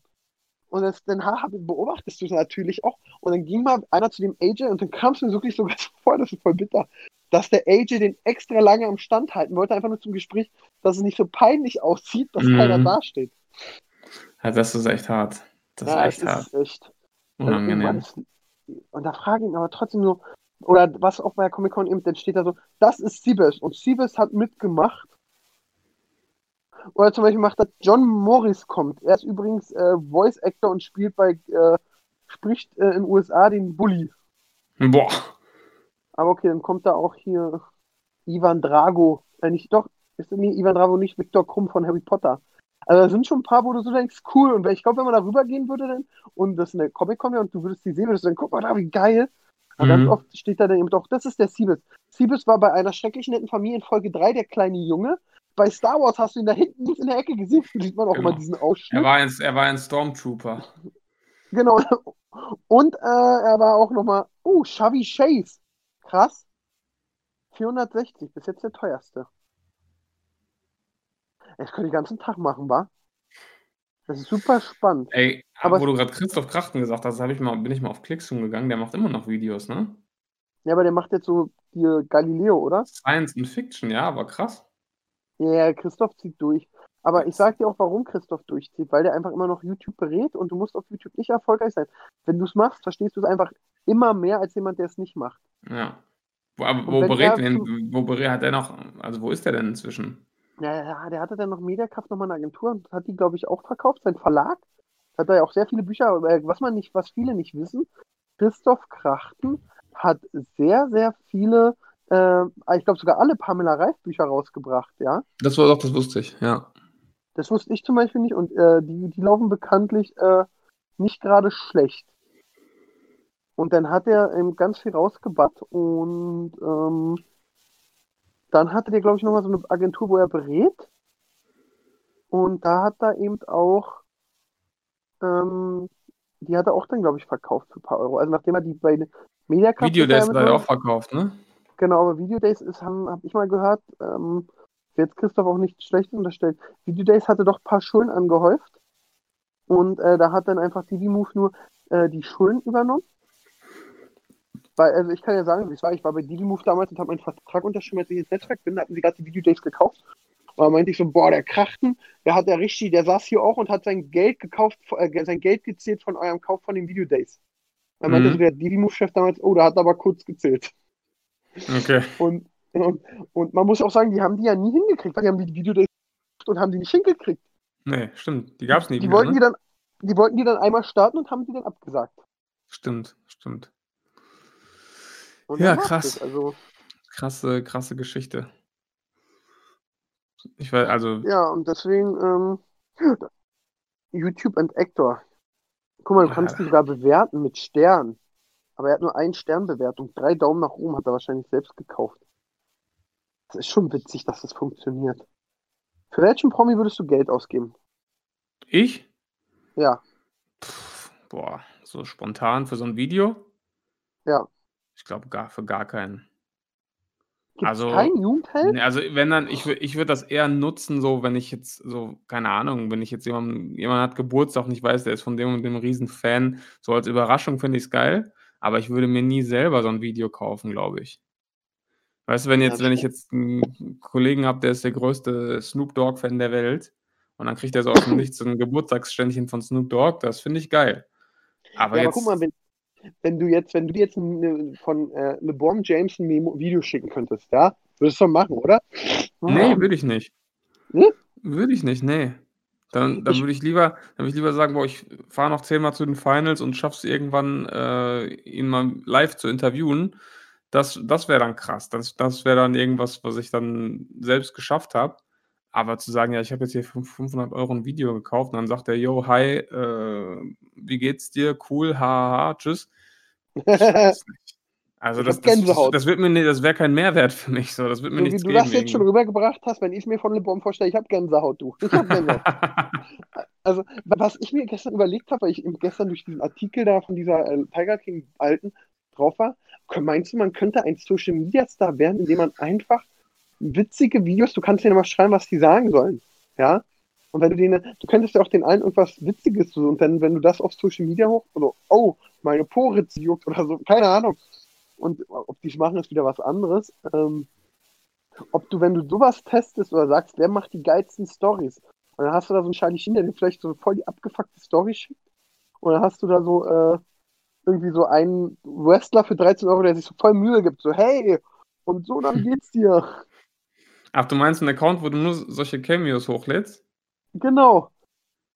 [SPEAKER 2] Und das, dann beobachtest du es natürlich auch. Und dann ging mal einer zu dem AJ und dann kam es mir wirklich <laughs> so vor, das ist voll bitter, dass der AJ den extra lange am Stand halten wollte, einfach nur zum Gespräch, dass es nicht so peinlich aussieht, dass
[SPEAKER 3] Mhm.
[SPEAKER 2] keiner dasteht.
[SPEAKER 3] Ja, das ist echt hart. Das
[SPEAKER 2] ja,
[SPEAKER 3] ist echt hart.
[SPEAKER 2] ist echt.
[SPEAKER 3] Unangenehm.
[SPEAKER 2] Und da frage ich ihn aber trotzdem so, oder was auch bei der Comic-Con eben, dann steht da so, das ist Siebes und Siebes hat mitgemacht. Oder zum Beispiel macht das John Morris kommt. Er ist übrigens äh, Voice Actor und spielt bei, äh, spricht äh, in den USA den Bully.
[SPEAKER 3] Boah.
[SPEAKER 2] Aber okay, dann kommt da auch hier Ivan Drago. Äh, nicht doch, ist nee, Ivan Drago nicht Viktor Krumm von Harry Potter. Also da sind schon ein paar, wo du so denkst, cool. Und ich glaube, wenn man da rübergehen würde dann und das eine Comic-Con wäre und du würdest die sehen, würdest du dann, guck mal da, wie geil. Aber ganz
[SPEAKER 3] Mhm.
[SPEAKER 2] oft steht da dann eben doch, das ist der Siebes. Siebes war bei einer schrecklich netten Familie in Folge 3 der kleine Junge. Bei Star Wars hast du ihn da hinten in der Ecke gesehen. Da <laughs> sieht man auch
[SPEAKER 3] Genau.
[SPEAKER 2] immer diesen
[SPEAKER 3] Er
[SPEAKER 2] Ausschnitt.
[SPEAKER 3] war ein, er war ein Stormtrooper.
[SPEAKER 2] Genau. Und äh, er war auch nochmal, oh, Chevy Chase. Krass. 460, bis jetzt der teuerste. Das könnte ich den ganzen Tag machen, wa? Das ist super spannend.
[SPEAKER 3] Ey,
[SPEAKER 2] Aber-
[SPEAKER 3] wo du gerade Christoph Krachten gesagt hast, ich mal, bin ich mal auf Klickzoom gegangen. Der macht immer noch Videos, ne?
[SPEAKER 2] Ja, aber der macht jetzt so die Galileo, oder?
[SPEAKER 3] Science und Fiction, ja, aber krass.
[SPEAKER 2] Ja, Christoph zieht durch. Aber ich sag dir auch, warum Christoph durchzieht, weil der einfach immer noch YouTube berät und du musst auf YouTube nicht erfolgreich sein. Wenn du es machst, verstehst du es einfach immer mehr als jemand, der es nicht macht.
[SPEAKER 3] Ja. Wo, aber wo berät
[SPEAKER 2] er
[SPEAKER 3] denn, wo berät, hat er noch, also wo ist der denn inzwischen?
[SPEAKER 2] Ja, ja, der hatte dann noch Mediakraft nochmal eine Agentur und hat die, glaube ich, auch verkauft, sein Verlag. Hat da ja auch sehr viele Bücher, aber äh, was man nicht, was viele nicht wissen, Christoph Krachten hat sehr, sehr viele, äh, ich glaube sogar alle Pamela Reif Bücher rausgebracht, ja.
[SPEAKER 3] Das war doch, das wusste ich, ja.
[SPEAKER 2] Das wusste ich zum Beispiel nicht und äh, die, die laufen bekanntlich äh, nicht gerade schlecht. Und dann hat er eben ganz viel rausgebaut und ähm, dann hatte der, glaube ich, nochmal so eine Agentur, wo er berät. Und da hat er eben auch, ähm, die hat er auch dann, glaube ich, verkauft für ein paar Euro. Also nachdem er die bei Mediakraft
[SPEAKER 3] Videodays hat er auch verkauft, ne?
[SPEAKER 2] Genau, aber Videodays ist, habe ich mal gehört, ähm, jetzt Christoph auch nichts Schlechtes unterstellt. Videodays hatte doch ein paar Schulden angehäuft und äh, da hat dann einfach TV-Move nur äh, die Schulden übernommen. Weil, also ich kann ja sagen, wie es war, ich war bei DigiMove damals und habe meinen Vertrag unterschrieben, als ich ins Netzwerk bin, da hatten sie gerade die Videodays gekauft. Und da meinte ich so, boah, der Krachten, der hat ja richtig, der saß hier auch und hat sein Geld gekauft, äh, sein Geld gezählt von eurem Kauf von den Videodays. Da meinte
[SPEAKER 3] Mhm.
[SPEAKER 2] so der DigiMove-Chef damals, oh, da hat er aber kurz gezählt.
[SPEAKER 3] Okay.
[SPEAKER 2] Und, und, und man muss auch sagen, die haben die ja nie hingekriegt, weil die haben die Videodays und haben die nicht hingekriegt.
[SPEAKER 3] Nee, stimmt. Die gab's nie
[SPEAKER 2] Die
[SPEAKER 3] wieder,
[SPEAKER 2] wollten
[SPEAKER 3] ne?
[SPEAKER 2] die dann, die wollten die dann einmal starten und haben die dann abgesagt.
[SPEAKER 3] Stimmt, stimmt.
[SPEAKER 2] Und
[SPEAKER 3] Ja, krass.
[SPEAKER 2] Also,
[SPEAKER 3] Krasse, krasse Geschichte. Ich weiß, also,
[SPEAKER 2] ja, und deswegen, ähm, YouTube and Actor. Guck mal, du kannst ihn sogar bewerten mit Sternen. Aber er hat nur einen Sternbewertung. Drei Daumen nach oben hat er wahrscheinlich selbst gekauft. Das ist schon witzig, dass das funktioniert. Für welchen Promi würdest du Geld ausgeben?
[SPEAKER 3] ich?
[SPEAKER 2] Ja,
[SPEAKER 3] Pff, boah, so spontan für so ein Video?
[SPEAKER 2] ja.
[SPEAKER 3] Ich glaube gar für gar keinen.
[SPEAKER 2] Gibt
[SPEAKER 3] Also,
[SPEAKER 2] keinen Jugendheld?
[SPEAKER 3] Ne, also wenn dann, ich, ich würde das eher nutzen, so wenn ich jetzt so, keine Ahnung, wenn ich jetzt jemand, jemand hat Geburtstag und ich weiß, der ist von dem und dem riesen Fan, so als Überraschung finde ich es geil, aber ich würde mir nie selber so ein Video kaufen, glaube ich. Weißt du, wenn jetzt, wenn ich jetzt einen Kollegen habe, der ist der größte Snoop Dogg-Fan der Welt und dann kriegt er so aus dem <coughs> Nichts so ein Geburtstagsständchen von Snoop Dogg, das finde ich geil. Aber
[SPEAKER 2] Ja, aber
[SPEAKER 3] jetzt,
[SPEAKER 2] guck mal, wenn, wenn du jetzt, wenn du dir jetzt eine, von äh, LeBron James ein Memo Video schicken könntest, ja, würdest du machen, oder?
[SPEAKER 3] Nee, würde ich nicht.
[SPEAKER 2] Nee?
[SPEAKER 3] Würde ich nicht, nee. Dann, dann würde ich lieber, dann würde ich lieber sagen, boah, ich fahre noch zehnmal zu den Finals und schaff's irgendwann, äh, ihn mal live zu interviewen. Das, das wäre dann krass. Das, das wäre dann irgendwas, was ich dann selbst geschafft habe. Aber zu sagen, ja, ich habe jetzt hier für 500 Euro ein Video gekauft und dann sagt er, yo, hi, äh, wie geht's dir? Cool, haha, tschüss. <laughs> Also das, das, das, wird mir, das wäre kein Mehrwert für mich. So, das wird mir
[SPEAKER 2] so wie
[SPEAKER 3] nichts
[SPEAKER 2] du
[SPEAKER 3] geben.
[SPEAKER 2] das jetzt schon rübergebracht hast, wenn ich mir von LeBron vorstelle, ich habe Gänsehaut, du. Ich habe Gänsehaut. <laughs> Also, was ich mir gestern überlegt habe, weil ich gestern durch diesen Artikel da von dieser äh, Tiger King Alten drauf war, meinst du, man könnte ein Social Media Star werden, indem man einfach witzige Videos, du kannst denen mal schreiben, was die sagen sollen, ja? Und wenn du denen, du könntest ja auch den allen irgendwas Witziges so, und dann, wenn du das auf Social Media hoch, oder, oh, meine Poritze juckt oder so, keine Ahnung. Und ob die es machen, ist wieder was anderes. Ähm, ob du, wenn du sowas testest oder sagst, wer macht die geilsten Stories? Und dann hast du da so einen Charlie Sheen, der dir vielleicht so voll die abgefuckte Story schickt. Und dann hast du da so äh, irgendwie so einen Wrestler für 13 Euro, der sich so voll Mühe gibt. So, hey, und so, dann <laughs> geht's dir.
[SPEAKER 3] Ach, du meinst einen Account, wo du nur solche Cameos hochlädst?
[SPEAKER 2] Genau.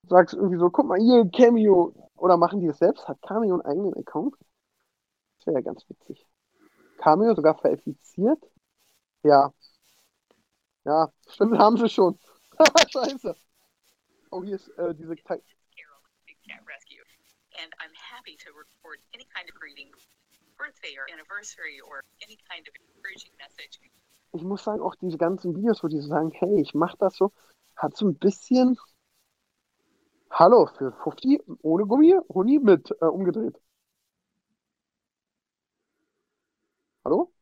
[SPEAKER 2] Sagst irgendwie so, guck mal hier, Cameo. Oder machen die das selbst? Hat Cameo einen eigenen Account? Das wäre ja ganz witzig. Cameo sogar verifiziert? Ja. Ja, stimmt, haben sie schon. <laughs> Scheiße. Oh, hier ist äh, diese Ti-
[SPEAKER 4] Carol, Big Cat Rescue. And I'm happy to report any kind of greeting, birthday or anniversary or any kind of encouraging message.
[SPEAKER 2] Ich muss sagen, auch diese ganzen Videos, wo die so sagen, hey, ich mach das so, hat so ein bisschen Hallo für 50 ohne Gummi, Huni mit äh, umgedreht. Hallo?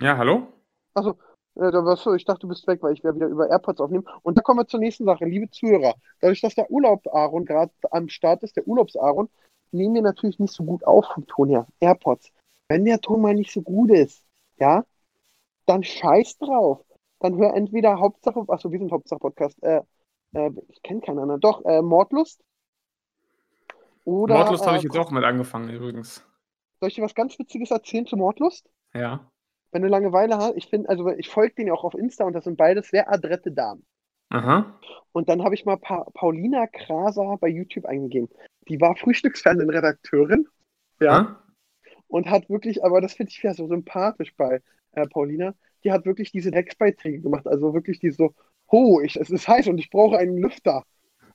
[SPEAKER 3] Ja, hallo?
[SPEAKER 2] Also, äh, da warst du, ich dachte, du bist weg, weil ich werde wieder über AirPods aufnehmen. Und da kommen wir zur nächsten Sache, liebe Zuhörer. Dadurch, dass der Urlaub-Aaron gerade am Start ist, der Urlaubs-Aaron, nehmen wir natürlich nicht so gut auf vom Ton her. AirPods. Wenn der Ton mal nicht so gut ist, ja, dann scheiß drauf. Dann hör entweder Hauptsache, achso, wir sind Hauptsache-Podcast, äh, äh, ich kenne keinen anderen, doch, äh, Mordlust. Oder,
[SPEAKER 3] Mordlust habe
[SPEAKER 2] äh,
[SPEAKER 3] ich jetzt auch mit angefangen übrigens.
[SPEAKER 2] Soll ich dir was ganz Witziges erzählen zu Mordlust?
[SPEAKER 3] Ja.
[SPEAKER 2] Wenn du Langeweile hast, ich finde, also ich folge denen ja auch auf Insta und das sind beides sehr adrette Damen.
[SPEAKER 3] Aha.
[SPEAKER 2] Und dann habe ich mal pa Paulina Kraser bei YouTube eingegeben. Die war Frühstücksfernsehen-Redakteurin. Ja.
[SPEAKER 3] Hä?
[SPEAKER 2] Und hat wirklich, aber das finde ich ja so sympathisch bei äh, Paulina, die hat wirklich diese Drecksbeiträge gemacht. Also wirklich die so, oh, ich, es ist heiß und ich brauche einen Lüfter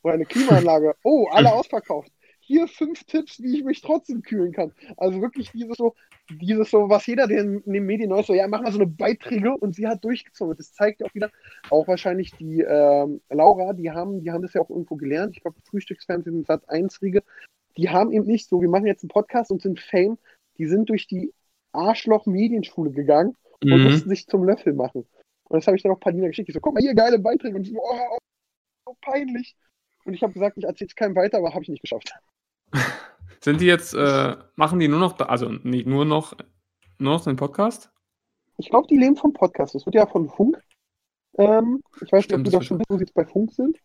[SPEAKER 2] oder eine Klimaanlage. <laughs> Oh, alle ausverkauft. Hier fünf Tipps, wie ich mich trotzdem kühlen kann. Also wirklich dieses so, dieses so, was jeder den, in den Medien neu so, ja, mach mal so eine Beiträge und sie hat durchgezogen. Das zeigt ja auch wieder, auch wahrscheinlich die ähm, Laura, die haben, die haben das ja auch irgendwo gelernt. Ich glaube, Frühstücksfernsehen, Sat 1 Riege, die haben eben nicht so, wir machen jetzt einen Podcast und sind Fame, die sind durch die Arschloch-Medienschule gegangen und
[SPEAKER 3] Mhm.
[SPEAKER 2] mussten sich zum Löffel machen. Und das habe ich dann auch Paulina geschickt. Ich so, guck mal hier, geile Beiträge. Und sie so, oh, so peinlich. Und ich habe gesagt, ich erzähle es keinem weiter, aber habe ich nicht geschafft. <laughs>
[SPEAKER 3] Sind die jetzt, äh, machen die nur noch, also nicht nur noch, nur noch den Podcast?
[SPEAKER 2] Ich glaube, die leben vom Podcast. Das wird ja von Funk. Ähm, ich weiß
[SPEAKER 3] Stimmt,
[SPEAKER 2] nicht, ob du da schon bist, wo sie jetzt bei Funk sind.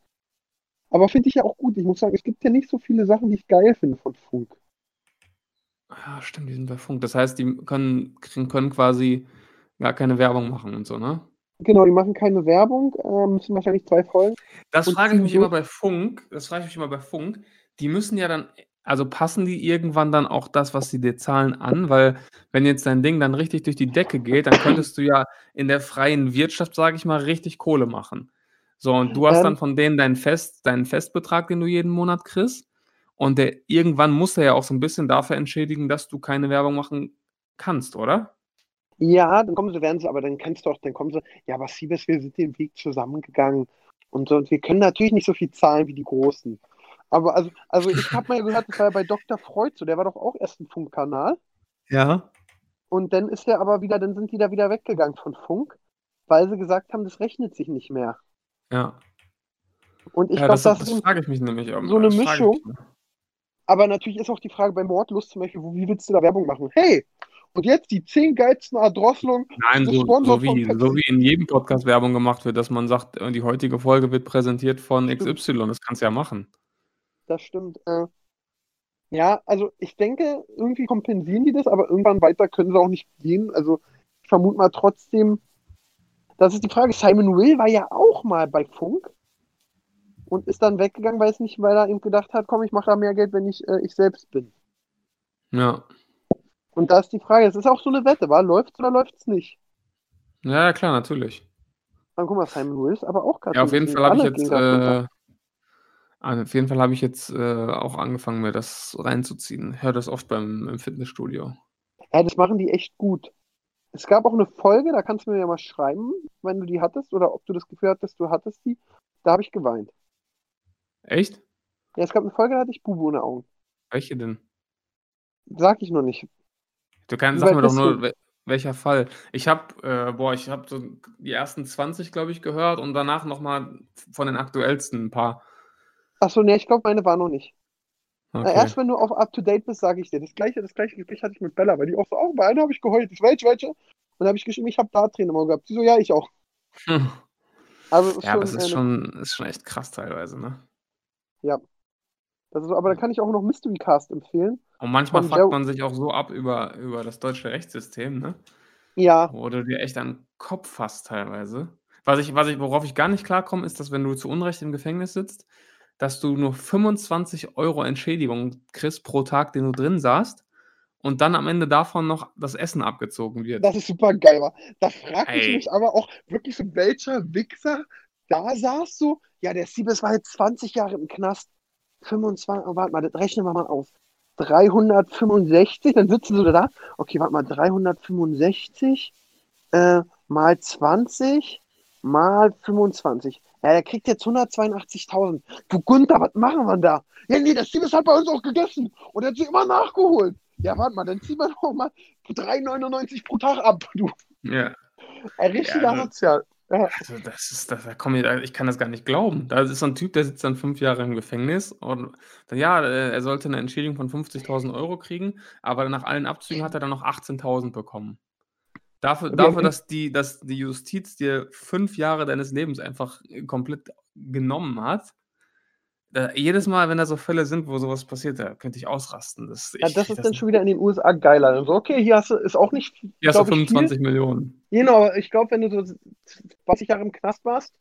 [SPEAKER 2] Aber finde ich ja auch gut. Ich muss sagen, es gibt ja nicht so viele Sachen, die ich geil finde von Funk.
[SPEAKER 3] Ja, stimmt, die sind bei Funk. Das heißt, die können, können quasi gar keine Werbung machen und so, ne?
[SPEAKER 2] Genau, die machen keine Werbung, äh, müssen wahrscheinlich zwei Folgen.
[SPEAKER 3] Das frage ich mich immer bei Funk, das frage ich mich immer bei Funk, die müssen ja dann Also passen die irgendwann dann auch das, was sie dir zahlen, an? Weil wenn jetzt dein Ding dann richtig durch die Decke geht, dann könntest du ja in der freien Wirtschaft, sage ich mal, richtig Kohle machen. So, und du hast dann
[SPEAKER 2] Ähm,
[SPEAKER 3] von denen deinen Fest deinen Festbetrag, den du jeden Monat kriegst. Und der irgendwann muss er ja auch so ein bisschen dafür entschädigen, dass du keine Werbung machen kannst, oder?
[SPEAKER 2] Ja, dann kommen sie, werden sie, aber dann kannst du auch, dann kommen sie, ja, aber Siebes, wir sind den Weg zusammengegangen und und wir können natürlich nicht so viel zahlen wie die Großen. Aber also, also ich habe mal gehört, das war ja bei Dr. Freud so, der war doch auch erst ein Funkkanal
[SPEAKER 3] Ja.
[SPEAKER 2] und dann ist der aber wieder, dann sind die da wieder weggegangen von Funk, weil sie gesagt haben, das rechnet sich nicht mehr.
[SPEAKER 3] Ja.
[SPEAKER 2] Und ich
[SPEAKER 3] Ja,
[SPEAKER 2] glaube,
[SPEAKER 3] das
[SPEAKER 2] das
[SPEAKER 3] das
[SPEAKER 2] ist,
[SPEAKER 3] frage ich mich nämlich, ähm,
[SPEAKER 2] so eine Mischung. aber natürlich ist auch die Frage bei Mordlust zum Beispiel, wo, wie willst du da Werbung machen? Hey, und jetzt die zehn geilsten Erdrosselungen,
[SPEAKER 3] Nein, so, so, wie, so wie in jedem Podcast Werbung gemacht wird, dass man sagt, äh, die heutige Folge wird präsentiert von
[SPEAKER 2] Stimmt.
[SPEAKER 3] XY. Das kannst du ja machen.
[SPEAKER 2] Das stimmt. Äh, ja, also ich denke, irgendwie kompensieren die das, aber irgendwann weiter können sie auch nicht gehen. Also ich vermute mal trotzdem, das ist die Frage. Simon Will war ja auch mal bei Funk und ist dann weggegangen, weil es nicht, weil er eben gedacht hat, komm, ich mache da mehr Geld, wenn ich äh, ich selbst bin.
[SPEAKER 3] Ja.
[SPEAKER 2] Und da ist die Frage, es ist auch so eine Wette, war läuft's oder läuft's nicht?
[SPEAKER 3] Ja, klar, natürlich.
[SPEAKER 2] Dann guck mal, Simon Will ist aber auch gerade
[SPEAKER 3] Ja, auf jeden Fall habe ich jetzt, äh, auf jeden Fall habe ich jetzt äh, auch angefangen, mir das reinzuziehen. Höre das oft beim im Fitnessstudio.
[SPEAKER 2] Ja, das machen die echt gut. Es gab auch eine Folge, da kannst du mir ja mal schreiben, wenn du die hattest oder ob du das Gefühl hattest, du hattest die. Da habe ich geweint.
[SPEAKER 3] Echt?
[SPEAKER 2] Ja, es gab eine Folge, da hatte ich Bubu in den Augen.
[SPEAKER 3] Welche denn?
[SPEAKER 2] Sag ich noch nicht.
[SPEAKER 3] Du kannst, sag mir doch nur,
[SPEAKER 2] du?
[SPEAKER 3] welcher Fall. Ich habe, äh, boah, ich habe so die ersten 20, glaube ich, gehört und danach nochmal von den aktuellsten ein paar.
[SPEAKER 2] Achso, nee, ich glaube, meine war noch nicht.
[SPEAKER 3] Okay.
[SPEAKER 2] erst wenn du auf up to date bist, sage ich dir. Das gleiche, das gleiche Gespräch hatte ich mit Bella, weil die auch so, auch bei einer habe ich geheult. Ich welche, welche? Und dann habe ich geschrieben, ich habe da Tränen im Auge gehabt. Sie so, ja, ich auch.
[SPEAKER 3] Hm.
[SPEAKER 2] Also es ist
[SPEAKER 3] Ja,
[SPEAKER 2] schon,
[SPEAKER 3] das ist
[SPEAKER 2] äh,
[SPEAKER 3] schon, ist schon echt krass teilweise, ne?
[SPEAKER 2] das ist so, aber da kann ich auch noch Mystery Cast empfehlen.
[SPEAKER 3] Und manchmal
[SPEAKER 2] Von
[SPEAKER 3] fuckt man sich auch so ab über, über das deutsche Rechtssystem, ne?
[SPEAKER 2] Ja,
[SPEAKER 3] Wo du dir echt an den Kopf fasst teilweise. Was ich, was ich, worauf ich gar nicht klarkomme, ist, dass wenn du zu Unrecht im Gefängnis sitzt, dass du nur 25 Euro Entschädigung kriegst pro Tag, den du drin saßt, und dann am Ende davon noch das Essen abgezogen wird.
[SPEAKER 2] das ist super geil. Da frage ich
[SPEAKER 3] Ey.
[SPEAKER 2] mich aber auch wirklich so, welcher Wichser da saß so, ja, der Siebes war jetzt 20 Jahre im Knast. 25, oh, warte mal, das rechnen wir mal aus. 365, dann sitzen sie da. Okay, warte mal, 365 äh, mal 20 mal 25. Ja, der kriegt jetzt 182.000. Du Gunther, was machen wir da? Ja, nee, der Siebes hat bei uns auch gegessen und er hat sie immer nachgeholt. Ja, warte mal, dann ziehen wir doch mal 3,99 pro Tag ab. Du,
[SPEAKER 3] Ja.
[SPEAKER 2] ein richtiger
[SPEAKER 3] Ja, also-
[SPEAKER 2] Sozial. Ja,
[SPEAKER 3] Also das ist, das, da komm ich, ich kann das gar nicht glauben. Da ist so ein Typ, der sitzt dann fünf Jahre im Gefängnis und dann, ja, äh, er sollte eine Entschädigung von 50.000 Euro kriegen, aber nach allen Abzügen hat er dann noch 18.000 bekommen. Dafür, dafür dass, die, dass die Justiz dir fünf Jahre deines Lebens einfach komplett genommen hat. Da, jedes Mal, wenn da so Fälle sind, wo sowas passiert, da könnte ich ausrasten. Das,
[SPEAKER 2] ja,
[SPEAKER 3] ich,
[SPEAKER 2] das
[SPEAKER 3] krieg
[SPEAKER 2] ist dann schon wieder in den USA geiler. Dann so, okay, hier hast du, ist auch nicht,
[SPEAKER 3] Hier hast du
[SPEAKER 2] glaub ich,
[SPEAKER 3] 25 Millionen.
[SPEAKER 2] viel. Genau, aber ich glaube, wenn du so 20 Jahre im Knast warst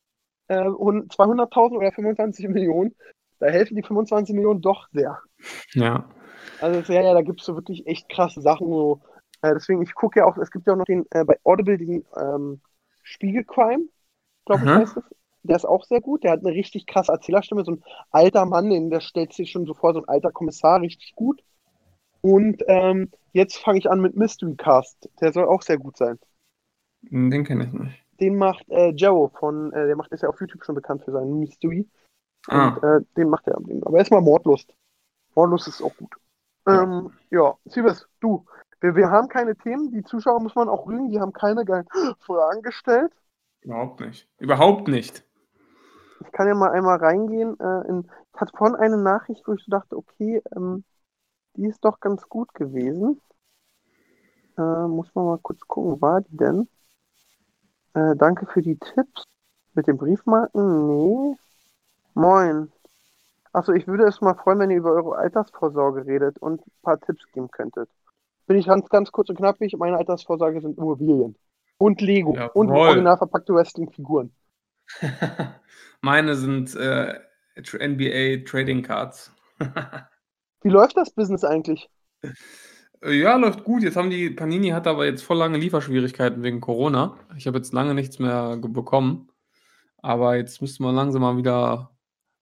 [SPEAKER 2] äh, und 200.000 oder 25 <laughs> Millionen, da helfen die 25 Millionen doch sehr.
[SPEAKER 3] Ja.
[SPEAKER 2] Also ja, ja, da gibt es so wirklich echt krasse Sachen. So. Äh, deswegen, ich gucke ja auch, es gibt ja auch noch den, äh, bei Audible den ähm, Spiegelcrime, glaube ich, heißt es. Der ist auch sehr gut. Der hat eine richtig krasse Erzählerstimme. So ein alter Mann, den, der stellt sich schon so vor, so ein alter Kommissar, richtig gut. Und ähm, jetzt fange ich an mit Mystery Cast. Der soll auch sehr gut sein.
[SPEAKER 3] Den kenne ich nicht.
[SPEAKER 2] Den macht äh, Joe von, äh, der macht ist ja auf YouTube schon bekannt für seinen Mystery.
[SPEAKER 3] Ah.
[SPEAKER 2] Und äh, den macht er. Aber erstmal Mordlust. Mordlust ist auch gut.
[SPEAKER 3] Ja.
[SPEAKER 2] Ähm, ja, Siebes, du. Wir, wir haben keine Themen. Die Zuschauer muss man auch rügen. Die haben keine geilen <gasps> Fragen gestellt.
[SPEAKER 3] Überhaupt nicht. Überhaupt nicht.
[SPEAKER 2] Ich kann ja mal einmal reingehen. Äh, in, ich hatte vorhin eine Nachricht, wo ich so dachte, okay, ähm, die ist doch ganz gut gewesen. Äh, muss man mal kurz gucken, war die denn? Äh, danke für die Tipps. Mit den Briefmarken? Nee. Moin. Achso, ich würde es mal freuen, wenn ihr über eure Altersvorsorge redet und ein paar Tipps geben könntet. Bin ich ganz, ganz kurz und knappig. Meine Altersvorsorge sind Immobilien. Und Lego. Und
[SPEAKER 3] Jawohl.
[SPEAKER 2] original verpackte Wrestling-Figuren. <laughs>
[SPEAKER 3] Meine sind äh, NBA Trading Cards. <laughs>
[SPEAKER 2] Wie läuft das Business eigentlich?
[SPEAKER 3] Äh, Ja, läuft gut. Jetzt haben die Panini hat aber jetzt voll lange Lieferschwierigkeiten wegen Corona. Ich habe jetzt lange nichts mehr bekommen. Aber jetzt müsste man langsam mal wieder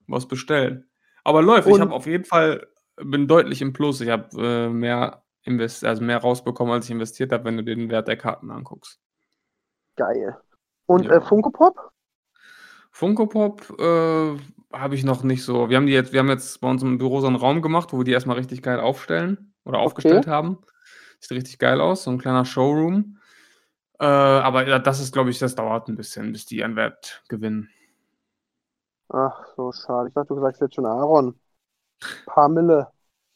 [SPEAKER 3] was bestellen. Aber läuft. Ich
[SPEAKER 2] Und-
[SPEAKER 3] habe auf jeden Fall bin deutlich im Plus. Ich habe äh, mehr invest also mehr rausbekommen, als ich investiert habe, wenn du den Wert der Karten anguckst.
[SPEAKER 2] Geil. Und
[SPEAKER 3] Ja.
[SPEAKER 2] äh, Funko Pop?
[SPEAKER 3] Funko Pop äh, habe ich noch nicht so. Wir haben die jetzt, wir haben jetzt bei uns im Büro so einen Raum gemacht, wo wir die erstmal richtig geil aufstellen oder aufgestellt haben. Sieht richtig geil aus, so ein kleiner Showroom. Äh, aber das ist, glaube ich, das dauert ein bisschen, bis die an Wert gewinnen.
[SPEAKER 2] Ach, so schade. Ich dachte, du sagst jetzt schon Aaron. Paar Mille.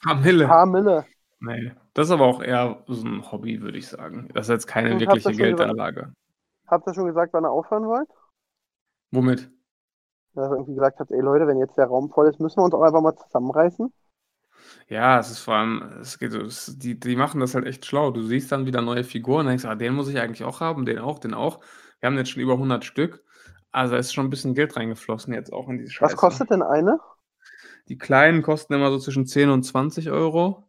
[SPEAKER 3] Kamille.
[SPEAKER 2] Paar Mille.
[SPEAKER 3] Nee, das ist aber auch eher so ein Hobby, würde ich sagen. Das ist jetzt keine
[SPEAKER 2] habt
[SPEAKER 3] wirkliche
[SPEAKER 2] gesagt-
[SPEAKER 3] Geldanlage.
[SPEAKER 2] Habt ihr schon gesagt, wann ihr aufhören wollt?
[SPEAKER 3] Womit?
[SPEAKER 2] Dass ihr irgendwie gesagt habt, ey Leute, wenn jetzt der Raum voll ist, müssen wir uns auch einfach mal zusammenreißen.
[SPEAKER 3] Ja, es ist vor allem, es geht so, es, die, die machen das halt echt schlau. Du siehst dann wieder neue Figuren und denkst, ah, den muss ich eigentlich auch haben, den auch, den auch. Wir haben jetzt schon über 100 Stück. Also da ist schon ein bisschen Geld reingeflossen jetzt auch in die Scheiße.
[SPEAKER 2] Was kostet denn eine?
[SPEAKER 3] Die kleinen kosten immer so zwischen 10 und 20 Euro.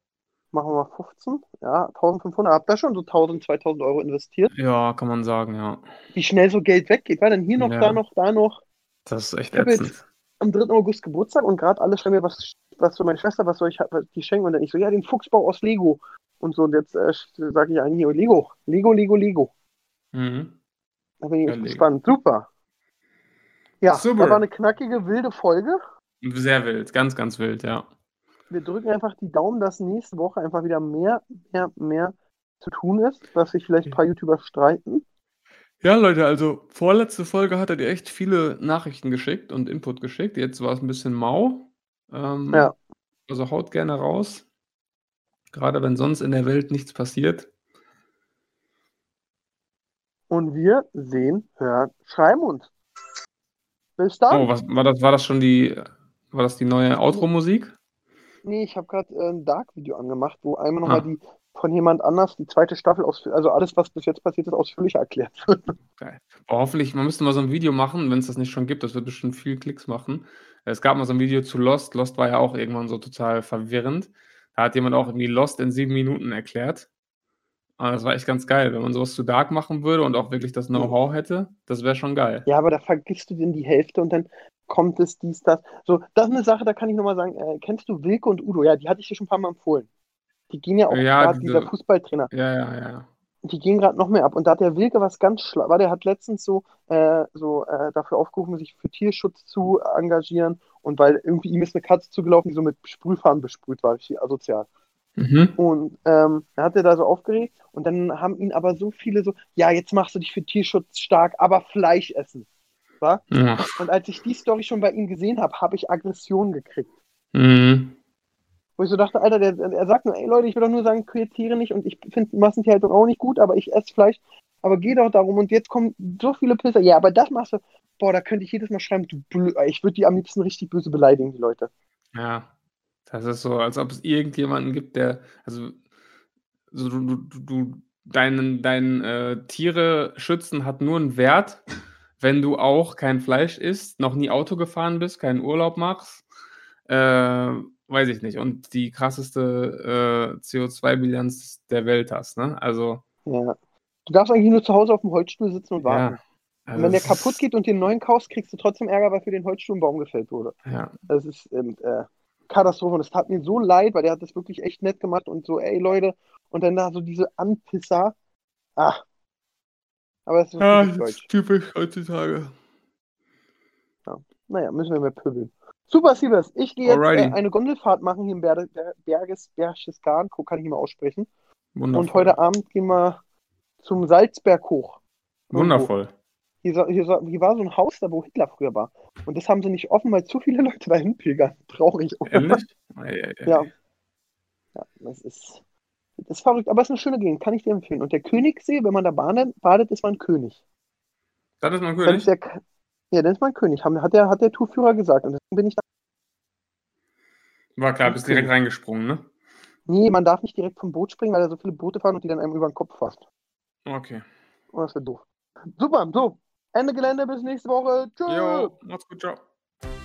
[SPEAKER 2] Machen wir mal 15? Ja, 1500. Habt ihr schon so 1000, 2000 Euro investiert?
[SPEAKER 3] Ja, kann man sagen, ja.
[SPEAKER 2] Wie schnell so Geld weggeht. War denn hier noch,
[SPEAKER 3] Ja.
[SPEAKER 2] da noch, da noch?
[SPEAKER 3] Das ist echt
[SPEAKER 2] Ich
[SPEAKER 3] ätzend.
[SPEAKER 2] Am 3. August Geburtstag und gerade alle schreiben mir, was, was für meine Schwester, was soll ich was die schenken? Und dann ich so, ja, den Fuchsbau aus Lego. Und so, und jetzt äh, sage ich eigentlich, Lego, Lego, Lego, Lego.
[SPEAKER 3] Mhm.
[SPEAKER 2] Da bin ich
[SPEAKER 3] Ja,
[SPEAKER 2] echt
[SPEAKER 3] Lego.
[SPEAKER 2] gespannt. Super. Ja,
[SPEAKER 3] Super.
[SPEAKER 2] da war eine knackige, wilde Folge.
[SPEAKER 3] Sehr wild, ganz, ganz wild, ja.
[SPEAKER 2] Wir drücken einfach die Daumen, dass nächste Woche einfach wieder mehr, mehr, mehr zu tun ist, dass sich vielleicht ein paar YouTuber streiten.
[SPEAKER 3] Ja, Leute, also vorletzte Folge hattet ihr echt viele Nachrichten geschickt und Input geschickt. Jetzt war es ein bisschen mau. Ähm,
[SPEAKER 2] Ja.
[SPEAKER 3] Also haut gerne raus. Gerade wenn sonst in der Welt nichts passiert.
[SPEAKER 2] Und wir sehen, hören, schreiben uns. Bis dann.
[SPEAKER 3] Oh, was war das? War das schon die, war das die neue Outro-Musik?
[SPEAKER 2] Nee, ich habe gerade äh, ein Dark-Video angemacht, wo einmal
[SPEAKER 3] Ah.
[SPEAKER 2] nochmal die von jemand anders die zweite Staffel ausführlich, also alles, was bis jetzt passiert ist, ausführlich erklärt. <laughs>
[SPEAKER 3] Geil. Aber hoffentlich, man müsste mal so ein Video machen, wenn es das nicht schon gibt. Das wird bestimmt viel Klicks machen. Es gab mal so ein Video zu Lost. Lost war ja auch irgendwann so total verwirrend. Da hat jemand auch irgendwie Lost in sieben Minuten erklärt. Aber das war echt ganz geil. Wenn man sowas zu Dark machen würde und auch wirklich das Know-how hätte, das wäre schon geil.
[SPEAKER 2] Ja, aber da vergisst du denn die Hälfte und dann kommt es dies, das. So, das ist eine Sache, da kann ich nochmal sagen, äh, kennst du Wilke und Udo? Ja, die hatte ich dir schon ein paar Mal empfohlen. Die gehen ja auch
[SPEAKER 3] Ja,
[SPEAKER 2] gerade,
[SPEAKER 3] diese-
[SPEAKER 2] dieser Fußballtrainer,
[SPEAKER 3] Ja, ja, ja.
[SPEAKER 2] die gehen gerade noch mehr ab. Und da hat der Wilke was ganz schlau, weil der hat letztens so, äh, so äh, dafür aufgerufen, sich für Tierschutz zu engagieren. Und weil irgendwie ihm ist eine Katze zugelaufen, die so mit Sprühfarben besprüht war, richtig asozial.
[SPEAKER 3] Mhm.
[SPEAKER 2] Und ähm, da hat er da so aufgeregt und dann haben ihn aber so viele so, ja, jetzt machst du dich für Tierschutz stark, aber Fleisch essen. Wa?
[SPEAKER 3] Ja.
[SPEAKER 2] Und als ich die Story schon bei ihm gesehen habe, habe ich Aggression gekriegt.
[SPEAKER 3] Mhm.
[SPEAKER 2] Wo ich so dachte, Alter, der, er sagt nur, ey Leute, ich will doch nur sagen, quält Tiere nicht und ich finde Massentierhaltung auch nicht gut, aber ich esse Fleisch. Aber geh doch darum und jetzt kommen so viele Pisser. Ja, aber das machst du. Boah, da könnte ich jedes Mal schreiben, du blö Ich würde die am liebsten richtig böse beleidigen, die Leute.
[SPEAKER 3] Ja. Das ist so, als ob es irgendjemanden gibt, der, also, so, du, du, du- deinen, dein äh, Tiere schützen hat nur einen Wert, wenn du auch kein Fleisch isst, noch nie Auto gefahren bist, keinen Urlaub machst, äh, weiß ich nicht, und die krasseste äh, CO2-Bilanz der Welt hast, ne? Also,
[SPEAKER 2] Ja. Du darfst eigentlich nur zu Hause auf dem Holzstuhl sitzen und warten.
[SPEAKER 3] ja. Also
[SPEAKER 2] Und wenn der
[SPEAKER 3] es ist-
[SPEAKER 2] kaputt geht und einen neuen kaufst, kriegst du trotzdem Ärger, weil für den Holzstuhl ein Baum gefällt wurde.
[SPEAKER 3] Ja,
[SPEAKER 2] Das ist ähm, äh, Katastrophe. Und es tat mir so leid, weil der hat das wirklich echt nett gemacht und so, ey Leute, und dann da so diese Anpisser. Ah. Aber es ist
[SPEAKER 3] ja
[SPEAKER 2] typisch
[SPEAKER 3] das
[SPEAKER 2] deutsch.
[SPEAKER 3] ist typisch heutzutage.
[SPEAKER 2] Naja, müssen wir mehr pöbeln. Super, Siebes. Ich gehe jetzt äh, eine Gondelfahrt machen hier im Ber Ber Berges, Berchtesgaden. Kann ich mal aussprechen.
[SPEAKER 3] Wundervoll.
[SPEAKER 2] Und heute Abend gehen wir zum Salzberg hoch.
[SPEAKER 3] Wundervoll.
[SPEAKER 2] Hier, hier, hier war so ein Haus da, wo Hitler früher war. Und das haben sie nicht offen, weil zu viele Leute dahin pilgern. <laughs> Traurig.
[SPEAKER 3] Ehrlich?
[SPEAKER 2] Ja. Ja, das ist, das ist verrückt, aber es ist eine schöne Gegend, kann ich dir empfehlen. Und der Königssee, wenn man da badet, ist man König.
[SPEAKER 3] Das ist mein
[SPEAKER 2] Dann
[SPEAKER 3] König.
[SPEAKER 2] ist der, ja, dann ist man König, hat der, hat der Tourführer gesagt. Und deswegen bin ich da.
[SPEAKER 3] War klar, bist
[SPEAKER 2] König.
[SPEAKER 3] direkt reingesprungen, ne?
[SPEAKER 2] Nee, man darf nicht direkt vom Boot springen, weil da so viele Boote fahren und die dann einem über den Kopf fassen.
[SPEAKER 3] Okay.
[SPEAKER 2] Und das wird doof. Super, so. Ende Gelände, bis nächste Woche. Tschüss.
[SPEAKER 3] Jo, macht's gut, ciao.